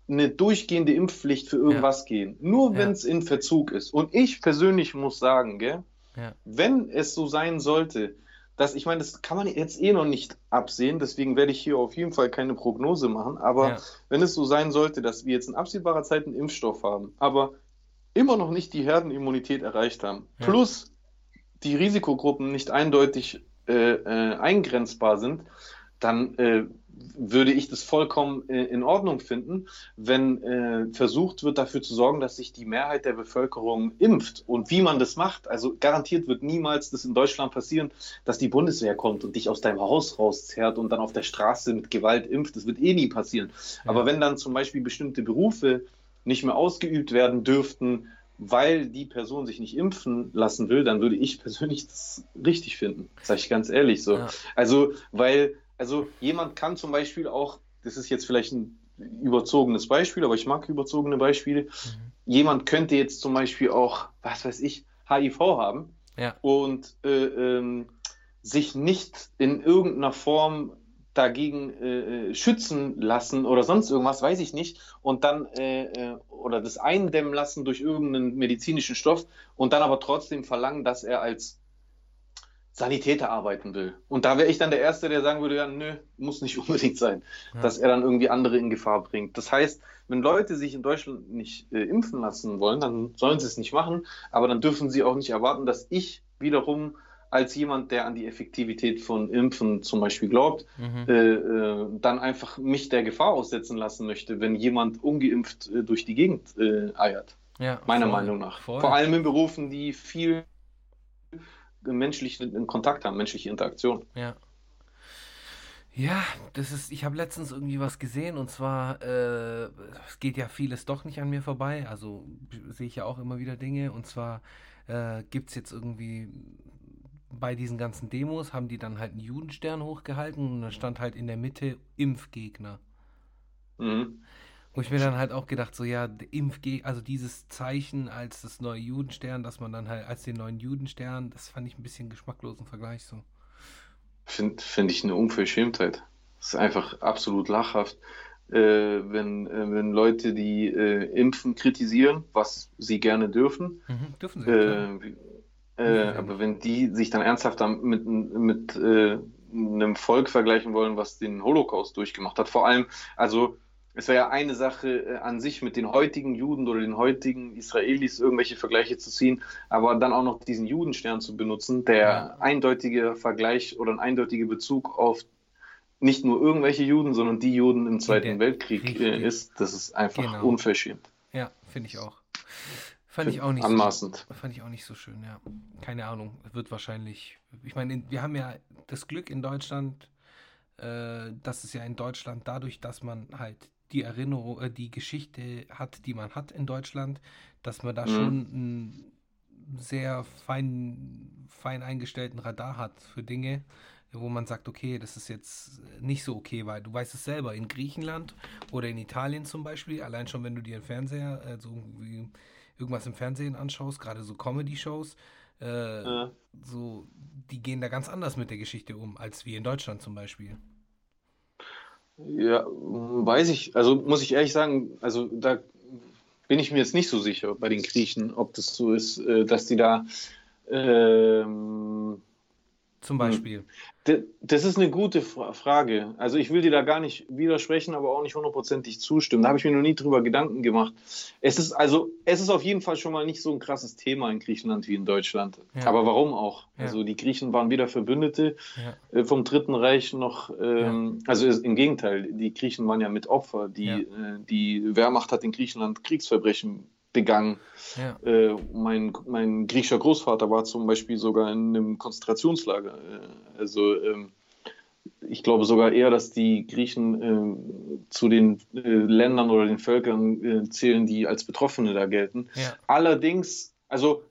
Speaker 2: eine durchgehende Impfpflicht für irgendwas gehen. Nur
Speaker 3: Ja.
Speaker 2: wenn es in Verzug ist. Und ich persönlich muss sagen, gell,
Speaker 3: Ja.
Speaker 2: wenn es so sein sollte, dass, ich meine, das kann man jetzt eh noch nicht absehen, deswegen werde ich hier auf jeden Fall keine Prognose machen, aber
Speaker 3: Ja.
Speaker 2: wenn es so sein sollte, dass wir jetzt in absehbarer Zeit einen Impfstoff haben, aber immer noch nicht die Herdenimmunität erreicht haben,
Speaker 3: Ja.
Speaker 2: plus die Risikogruppen nicht eindeutig äh, äh, eingrenzbar sind, dann äh, würde ich das vollkommen äh, in Ordnung finden, wenn äh, versucht wird, dafür zu sorgen, dass sich die Mehrheit der Bevölkerung impft. Und wie man das macht, also garantiert wird niemals das in Deutschland passieren, dass die Bundeswehr kommt und dich aus deinem Haus rauszerrt und dann auf der Straße mit Gewalt impft. Das wird eh nie passieren. Aber wenn dann zum Beispiel bestimmte Berufe nicht mehr ausgeübt werden dürften, weil die Person sich nicht impfen lassen will, dann würde ich persönlich das richtig finden. Sag ich ganz ehrlich so.
Speaker 3: Ja.
Speaker 2: Also, weil, also jemand kann zum Beispiel auch, das ist jetzt vielleicht ein überzogenes Beispiel, aber ich mag überzogene Beispiele. Jemand könnte jetzt zum Beispiel auch, was weiß ich, HIV haben
Speaker 3: Ja.
Speaker 2: und äh, ähm, sich nicht in irgendeiner Form dagegen äh, äh, schützen lassen oder sonst irgendwas, weiß ich nicht, und dann äh, äh, oder das eindämmen lassen durch irgendeinen medizinischen Stoff und dann aber trotzdem verlangen, dass er als Sanitäter arbeiten will. Und da wäre ich dann der Erste, der sagen würde, ja, nö, muss nicht unbedingt sein,
Speaker 3: Ja.
Speaker 2: dass er dann irgendwie andere in Gefahr bringt. Das heißt, wenn Leute sich in Deutschland nicht äh, impfen lassen wollen, dann sollen sie es nicht machen, aber dann dürfen sie auch nicht erwarten, dass ich wiederum als jemand, der an die Effektivität von Impfen zum Beispiel glaubt,
Speaker 3: Mhm.
Speaker 2: äh, äh, dann einfach mich der Gefahr aussetzen lassen möchte, wenn jemand ungeimpft äh, durch die Gegend äh, eiert.
Speaker 3: Ja,
Speaker 2: Meiner
Speaker 3: voll,
Speaker 2: Meinung nach.
Speaker 3: voll.
Speaker 2: Vor allem in Berufen, die viel menschlichen Kontakt haben, menschliche Interaktion.
Speaker 3: Ja. Ja, das ist, ich habe letztens irgendwie was gesehen und zwar, äh, es geht ja vieles doch nicht an mir vorbei, also sehe ich ja auch immer wieder Dinge und zwar äh, gibt es jetzt irgendwie bei diesen ganzen Demos, haben die dann halt einen Judenstern hochgehalten und da stand halt in der Mitte Impfgegner.
Speaker 2: Mhm.
Speaker 3: Wo ich mir dann halt auch gedacht, so ja, der Impfge also dieses Zeichen als das neue Judenstern, dass man dann halt als den neuen Judenstern, das fand ich ein bisschen geschmacklosen Vergleich so.
Speaker 2: Finde find ich eine Unverschämtheit. Das ist einfach absolut lachhaft. Äh, wenn, äh, wenn Leute, die äh, Impfen kritisieren, was sie gerne dürfen,
Speaker 3: Mhm, dürfen sie.
Speaker 2: Äh, äh, aber wenn die sich dann ernsthaft mit, mit äh, einem Volk vergleichen wollen, was den Holocaust durchgemacht hat, vor allem, also es wäre ja eine Sache äh, an sich mit den heutigen Juden oder den heutigen Israelis irgendwelche Vergleiche zu ziehen, aber dann auch noch diesen Judenstern zu benutzen, der
Speaker 3: Ja.
Speaker 2: eindeutige Vergleich oder ein eindeutiger Bezug auf nicht nur irgendwelche Juden, sondern die Juden im Zweiten Weltkrieg äh,
Speaker 3: richtig.
Speaker 2: ist, das ist einfach
Speaker 3: Genau.
Speaker 2: unverschämt.
Speaker 3: Ja, finde ich auch. Fand ich auch nicht
Speaker 2: Anmaßend.
Speaker 3: so. Fand ich auch nicht so schön, ja. Keine Ahnung. Wird wahrscheinlich. Ich meine, in- wir haben ja das Glück in Deutschland, äh, dass es ja in Deutschland dadurch, dass man halt die Erinnerung, äh, die Geschichte hat, die man hat in Deutschland, dass man da
Speaker 2: Mhm.
Speaker 3: schon einen sehr fein, fein eingestellten Radar hat für Dinge, wo man sagt, okay, das ist jetzt nicht so okay, weil du weißt es selber, in Griechenland oder in Italien zum Beispiel, allein schon, wenn du dir einen Fernseher, also irgendwie irgendwas im Fernsehen anschaust, gerade so Comedy-Shows, äh,
Speaker 2: Ja.
Speaker 3: so, die gehen da ganz anders mit der Geschichte um, als wir in Deutschland zum Beispiel.
Speaker 2: Ja, weiß ich. Also muss ich ehrlich sagen, also da bin ich mir jetzt nicht so sicher bei den Griechen, ob das so ist, äh, dass die da. Ähm,
Speaker 3: Zum Beispiel.
Speaker 2: d- das ist eine gute Fra Frage. Also ich will dir da gar nicht widersprechen, aber auch nicht hundertprozentig zustimmen. Da habe ich mir noch nie drüber Gedanken gemacht. Es ist also, es ist auf jeden Fall schon mal nicht so ein krasses Thema in Griechenland wie in Deutschland.
Speaker 3: Ja.
Speaker 2: Aber warum auch?
Speaker 3: Ja.
Speaker 2: Also die Griechen waren weder Verbündete
Speaker 3: Ja.
Speaker 2: äh, vom Dritten Reich noch, ähm, also es- im Gegenteil, die Griechen waren ja mit Opfer. Die, äh, die Wehrmacht hat in Griechenland Kriegsverbrechen begangen.
Speaker 3: Ja.
Speaker 2: Äh, mein, mein griechischer Großvater war zum Beispiel sogar in einem Konzentrationslager. Äh, also ähm, ich glaube sogar eher, dass die Griechen ähm, zu den äh, Ländern oder den Völkern äh, zählen, die als Betroffene da gelten.
Speaker 3: Ja.
Speaker 2: Allerdings, also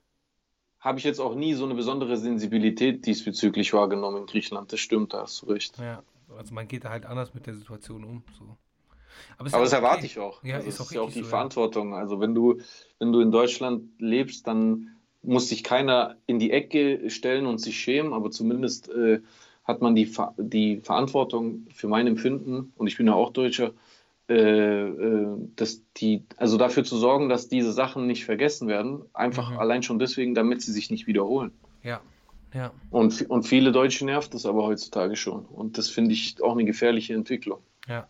Speaker 2: habe ich jetzt auch nie so eine besondere Sensibilität diesbezüglich wahrgenommen in Griechenland. Das stimmt, da hast du recht.
Speaker 3: Ja. Also man geht da halt anders mit der Situation um. So.
Speaker 2: Aber
Speaker 3: ja
Speaker 2: das
Speaker 3: okay.
Speaker 2: erwarte ich auch.
Speaker 3: Ja,
Speaker 2: also
Speaker 3: ist
Speaker 2: das
Speaker 3: auch
Speaker 2: ist ja auch die
Speaker 3: so.
Speaker 2: Verantwortung. Also wenn du, wenn du in Deutschland lebst, dann muss sich keiner in die Ecke stellen und sich schämen, aber zumindest äh, hat man die, Ver die Verantwortung für mein Empfinden, und ich bin ja auch Deutscher, äh, äh, dass die, also dafür zu sorgen, dass diese Sachen nicht vergessen werden, einfach mhm. allein schon deswegen, damit sie sich nicht wiederholen.
Speaker 3: Ja. Ja.
Speaker 2: Und, und viele Deutsche nervt das aber heutzutage schon. Und das finde ich auch eine gefährliche Entwicklung.
Speaker 3: Ja.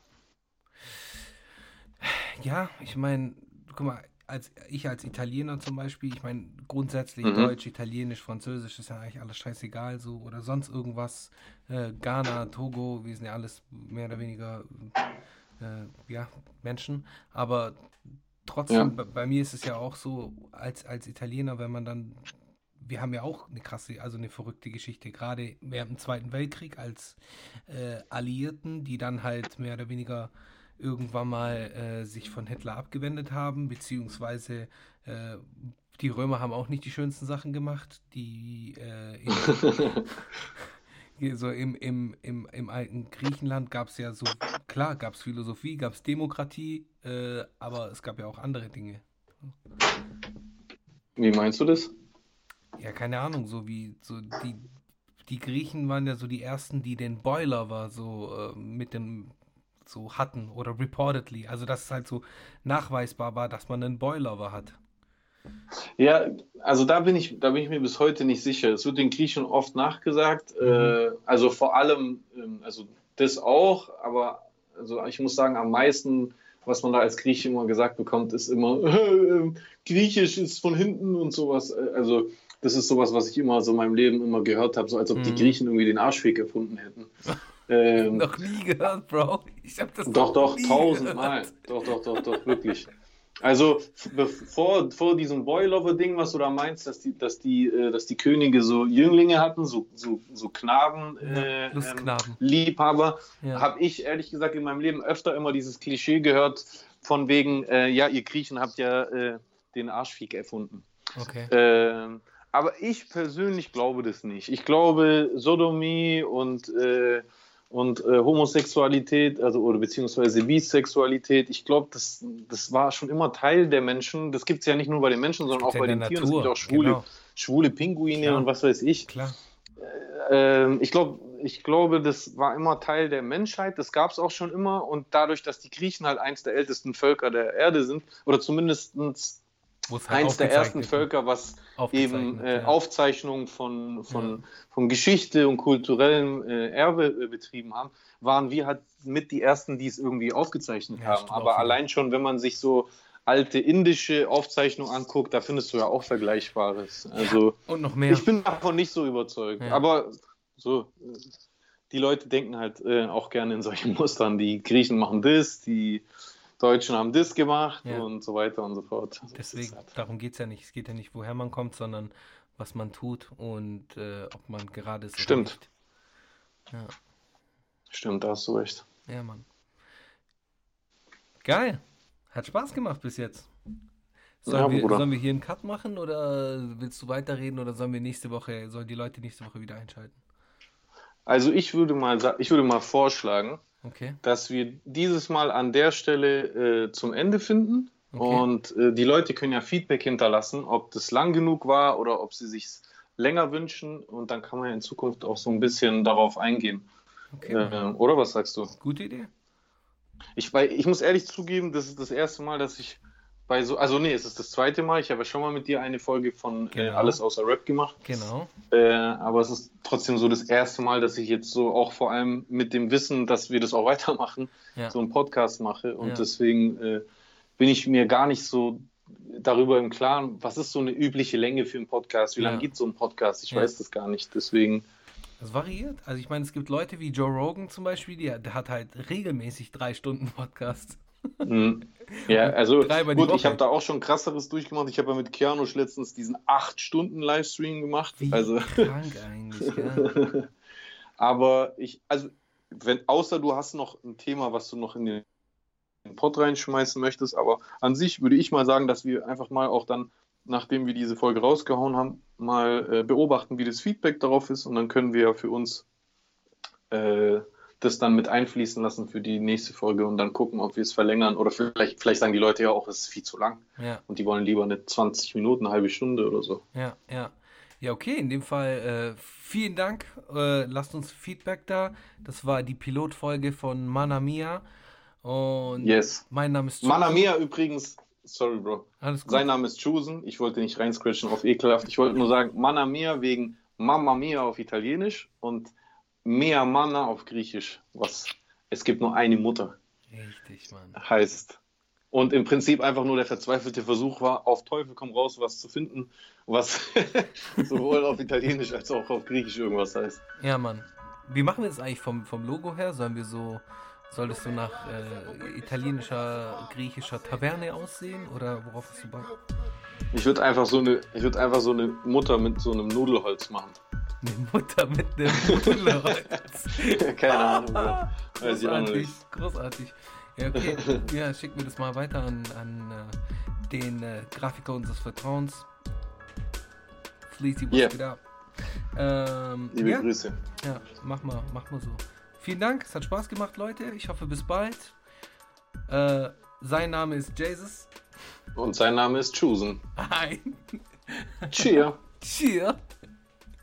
Speaker 3: Ja, ich meine, guck mal, als ich als Italiener zum Beispiel, ich meine, grundsätzlich mhm. Deutsch, Italienisch, Französisch ist ja eigentlich alles scheißegal so oder sonst irgendwas. Äh, Ghana, Togo, wir sind ja alles mehr oder weniger äh, ja, Menschen. Aber trotzdem, ja. bei, mir ist es ja auch so, als, als Italiener, wenn man dann, wir haben ja auch eine krasse, also eine verrückte Geschichte, gerade während dem Zweiten Weltkrieg als äh, Alliierten, die dann halt mehr oder weniger irgendwann mal äh, sich von Hitler abgewendet haben, beziehungsweise äh, die Römer haben auch nicht die schönsten Sachen gemacht, die äh, im, so im, im, im, im alten Griechenland gab es ja so, klar, gab es Philosophie, gab es Demokratie, äh, aber es gab ja auch andere Dinge.
Speaker 2: Wie meinst du das?
Speaker 3: Ja, keine Ahnung, so wie so die, die Griechen waren ja so die ersten, die den Boiler war, so äh, mit dem so hatten oder reportedly. Also dass es halt so nachweisbar war, dass man einen Boiler hat.
Speaker 2: Ja, also da bin ich, da bin ich mir bis heute nicht sicher. Es wird den Griechen oft nachgesagt. Mhm. Äh, also vor allem, ähm, also das auch, aber also ich muss sagen, am meisten, was man da als Grieche immer gesagt bekommt, ist immer äh, Griechisch ist von hinten und sowas. Äh, also das ist sowas, was ich immer so in meinem Leben immer gehört habe, so als ob mhm. die Griechen irgendwie den Arschweg erfunden hätten.
Speaker 3: Ähm, noch nie gehört, Bro.
Speaker 2: Ich hab das doch, doch, tausendmal. Doch, doch, doch, doch, wirklich. Also bevor vor diesem Boy-Lover-Ding, was du da meinst, dass die, dass die, äh, dass die Könige so Jünglinge hatten, so, so, so Knaben,
Speaker 3: äh, ähm,
Speaker 2: Liebhaber, ja. habe ich ehrlich gesagt in meinem Leben öfter immer dieses Klischee gehört, von wegen, äh, ja, ihr Griechen habt ja äh, den Arschfick erfunden.
Speaker 3: Okay.
Speaker 2: Ähm, aber ich persönlich glaube das nicht. Ich glaube, Sodomie und äh, und äh, Homosexualität, also oder beziehungsweise Bisexualität, ich glaube, das, das war schon immer Teil der Menschen. Das gibt es ja nicht nur bei den Menschen, sondern auch bei den Tieren. Es gibt auch schwule, genau. schwule Pinguine Klar. und was weiß ich.
Speaker 3: Klar.
Speaker 2: Äh, ich glaube, ich glaube, das war immer Teil der Menschheit, das gab es auch schon immer. Und dadurch, dass die Griechen halt eins der ältesten Völker der Erde sind, oder zumindest halt eins der ersten Völker, was eben äh, ja. Aufzeichnungen von, von, ja. von Geschichte und kulturellem äh, Erbe äh, betrieben haben, waren wir halt mit die ersten, die es irgendwie aufgezeichnet ja, haben. Aber allein schon, wenn man sich so alte indische Aufzeichnungen anguckt, da findest du ja auch Vergleichbares. Also
Speaker 3: und noch mehr.
Speaker 2: Ich bin davon nicht so überzeugt. Aber so, die Leute denken halt äh, auch gerne in solchen Mustern. Die Griechen machen das, die Deutschen haben das gemacht ja. und so weiter und so fort.
Speaker 3: Also Deswegen, halt darum geht es ja nicht. Es geht ja nicht, woher man kommt, sondern was man tut und äh, ob man gerade ist.
Speaker 2: Stimmt. Ja. Stimmt, da hast du recht.
Speaker 3: Ja, Mann. Geil. Hat Spaß gemacht bis jetzt. Sollen, ja, wir, sollen wir hier einen Cut machen oder willst du weiterreden oder sollen wir nächste Woche, sollen die Leute nächste Woche wieder einschalten?
Speaker 2: Also ich würde mal ich würde mal vorschlagen,
Speaker 3: okay.
Speaker 2: dass wir dieses Mal an der Stelle äh, zum Ende finden. Okay. Und äh, die Leute können ja Feedback hinterlassen, ob das lang genug war oder ob sie sich länger wünschen. Und dann kann man in Zukunft auch so ein bisschen darauf eingehen. Okay. Äh, oder was sagst du?
Speaker 3: Gute Idee.
Speaker 2: Ich, weil, ich muss ehrlich zugeben, das ist das erste Mal, dass ich bei so, also nee, es ist das zweite Mal. Ich habe ja schon mal mit dir eine Folge von äh, genau. äh, Alles außer Rap gemacht.
Speaker 3: Genau.
Speaker 2: Äh, aber es ist trotzdem so das erste Mal, dass ich jetzt so auch vor allem mit dem Wissen, dass wir das auch weitermachen, ja. so einen Podcast mache. Und ja. deswegen äh, bin ich mir gar nicht so darüber im Klaren, was ist so eine übliche Länge für einen Podcast? Wie ja. lange geht so ein Podcast? Ich weiß das gar nicht. Deswegen.
Speaker 3: Das variiert. Also ich meine, es gibt Leute wie Joe Rogan zum Beispiel, die, der hat halt regelmäßig drei Stunden Podcast.
Speaker 2: Mhm. Ja, also gut, ich habe da auch schon krasseres durchgemacht. Ich habe ja mit Keanu letztens diesen 8-Stunden-Livestream gemacht.
Speaker 3: Wie
Speaker 2: also
Speaker 3: krank eigentlich, ja.
Speaker 2: Aber ich, also, wenn, außer du hast noch ein Thema, was du noch in den Pod reinschmeißen möchtest, aber an sich würde ich mal sagen, dass wir einfach mal auch dann, nachdem wir diese Folge rausgehauen haben, mal äh, beobachten, wie das Feedback darauf ist und dann können wir ja für uns äh, das dann mit einfließen lassen für die nächste Folge und dann gucken, ob wir es verlängern. Oder vielleicht, vielleicht sagen die Leute ja auch, es ist viel zu lang.
Speaker 3: Ja,
Speaker 2: Und die wollen lieber eine 20 Minuten, eine halbe Stunde oder so.
Speaker 3: ja, ja. Ja, okay, in dem Fall äh, vielen Dank. Äh, lasst uns Feedback da. Das war die Pilotfolge von Mana Mia. Und
Speaker 2: Yes.
Speaker 3: mein Name ist
Speaker 2: Mana Mia übrigens, sorry, Bro.
Speaker 3: Alles gut.
Speaker 2: Sein Name ist Chusen. Ich wollte nicht reinscratchen auf ekelhaft. Ich wollte nur sagen, Mana Mia wegen Mamma Mia auf Italienisch und Mea Mana auf Griechisch, was es gibt nur eine Mutter
Speaker 3: Richtig, Mann.
Speaker 2: heißt. Und im Prinzip einfach nur der verzweifelte Versuch war, auf Teufel komm raus, was zu finden, was sowohl auf Italienisch als auch auf Griechisch irgendwas heißt.
Speaker 3: Ja, Mann. Wie machen wir das eigentlich vom, vom Logo her? Sollen wir so, soll das so nach äh, italienischer, griechischer Taverne aussehen? Oder worauf hast du Bock?
Speaker 2: Ich würde einfach so eine, ich würde einfach so eine Mutter mit so einem Nudelholz machen.
Speaker 3: Eine Mutter mit einem Nudelholz.
Speaker 2: Keine Ahnung. Weiß ich auch
Speaker 3: großartig,
Speaker 2: nicht.
Speaker 3: großartig. Ja, okay. Ja, schick mir das mal weiter an, an äh, den äh, Grafiker unseres Vertrauens. Fleecy, what's
Speaker 2: Yeah.
Speaker 3: it up? Ähm,
Speaker 2: Liebe
Speaker 3: ja,
Speaker 2: Grüße.
Speaker 3: ja, mach mal, mach mal so. Vielen Dank, es hat Spaß gemacht, Leute. Ich hoffe, bis bald. Äh, sein Name ist Jesus.
Speaker 2: Und sein Name ist Chusen.
Speaker 3: Hi.
Speaker 2: Cheer.
Speaker 3: Cheer.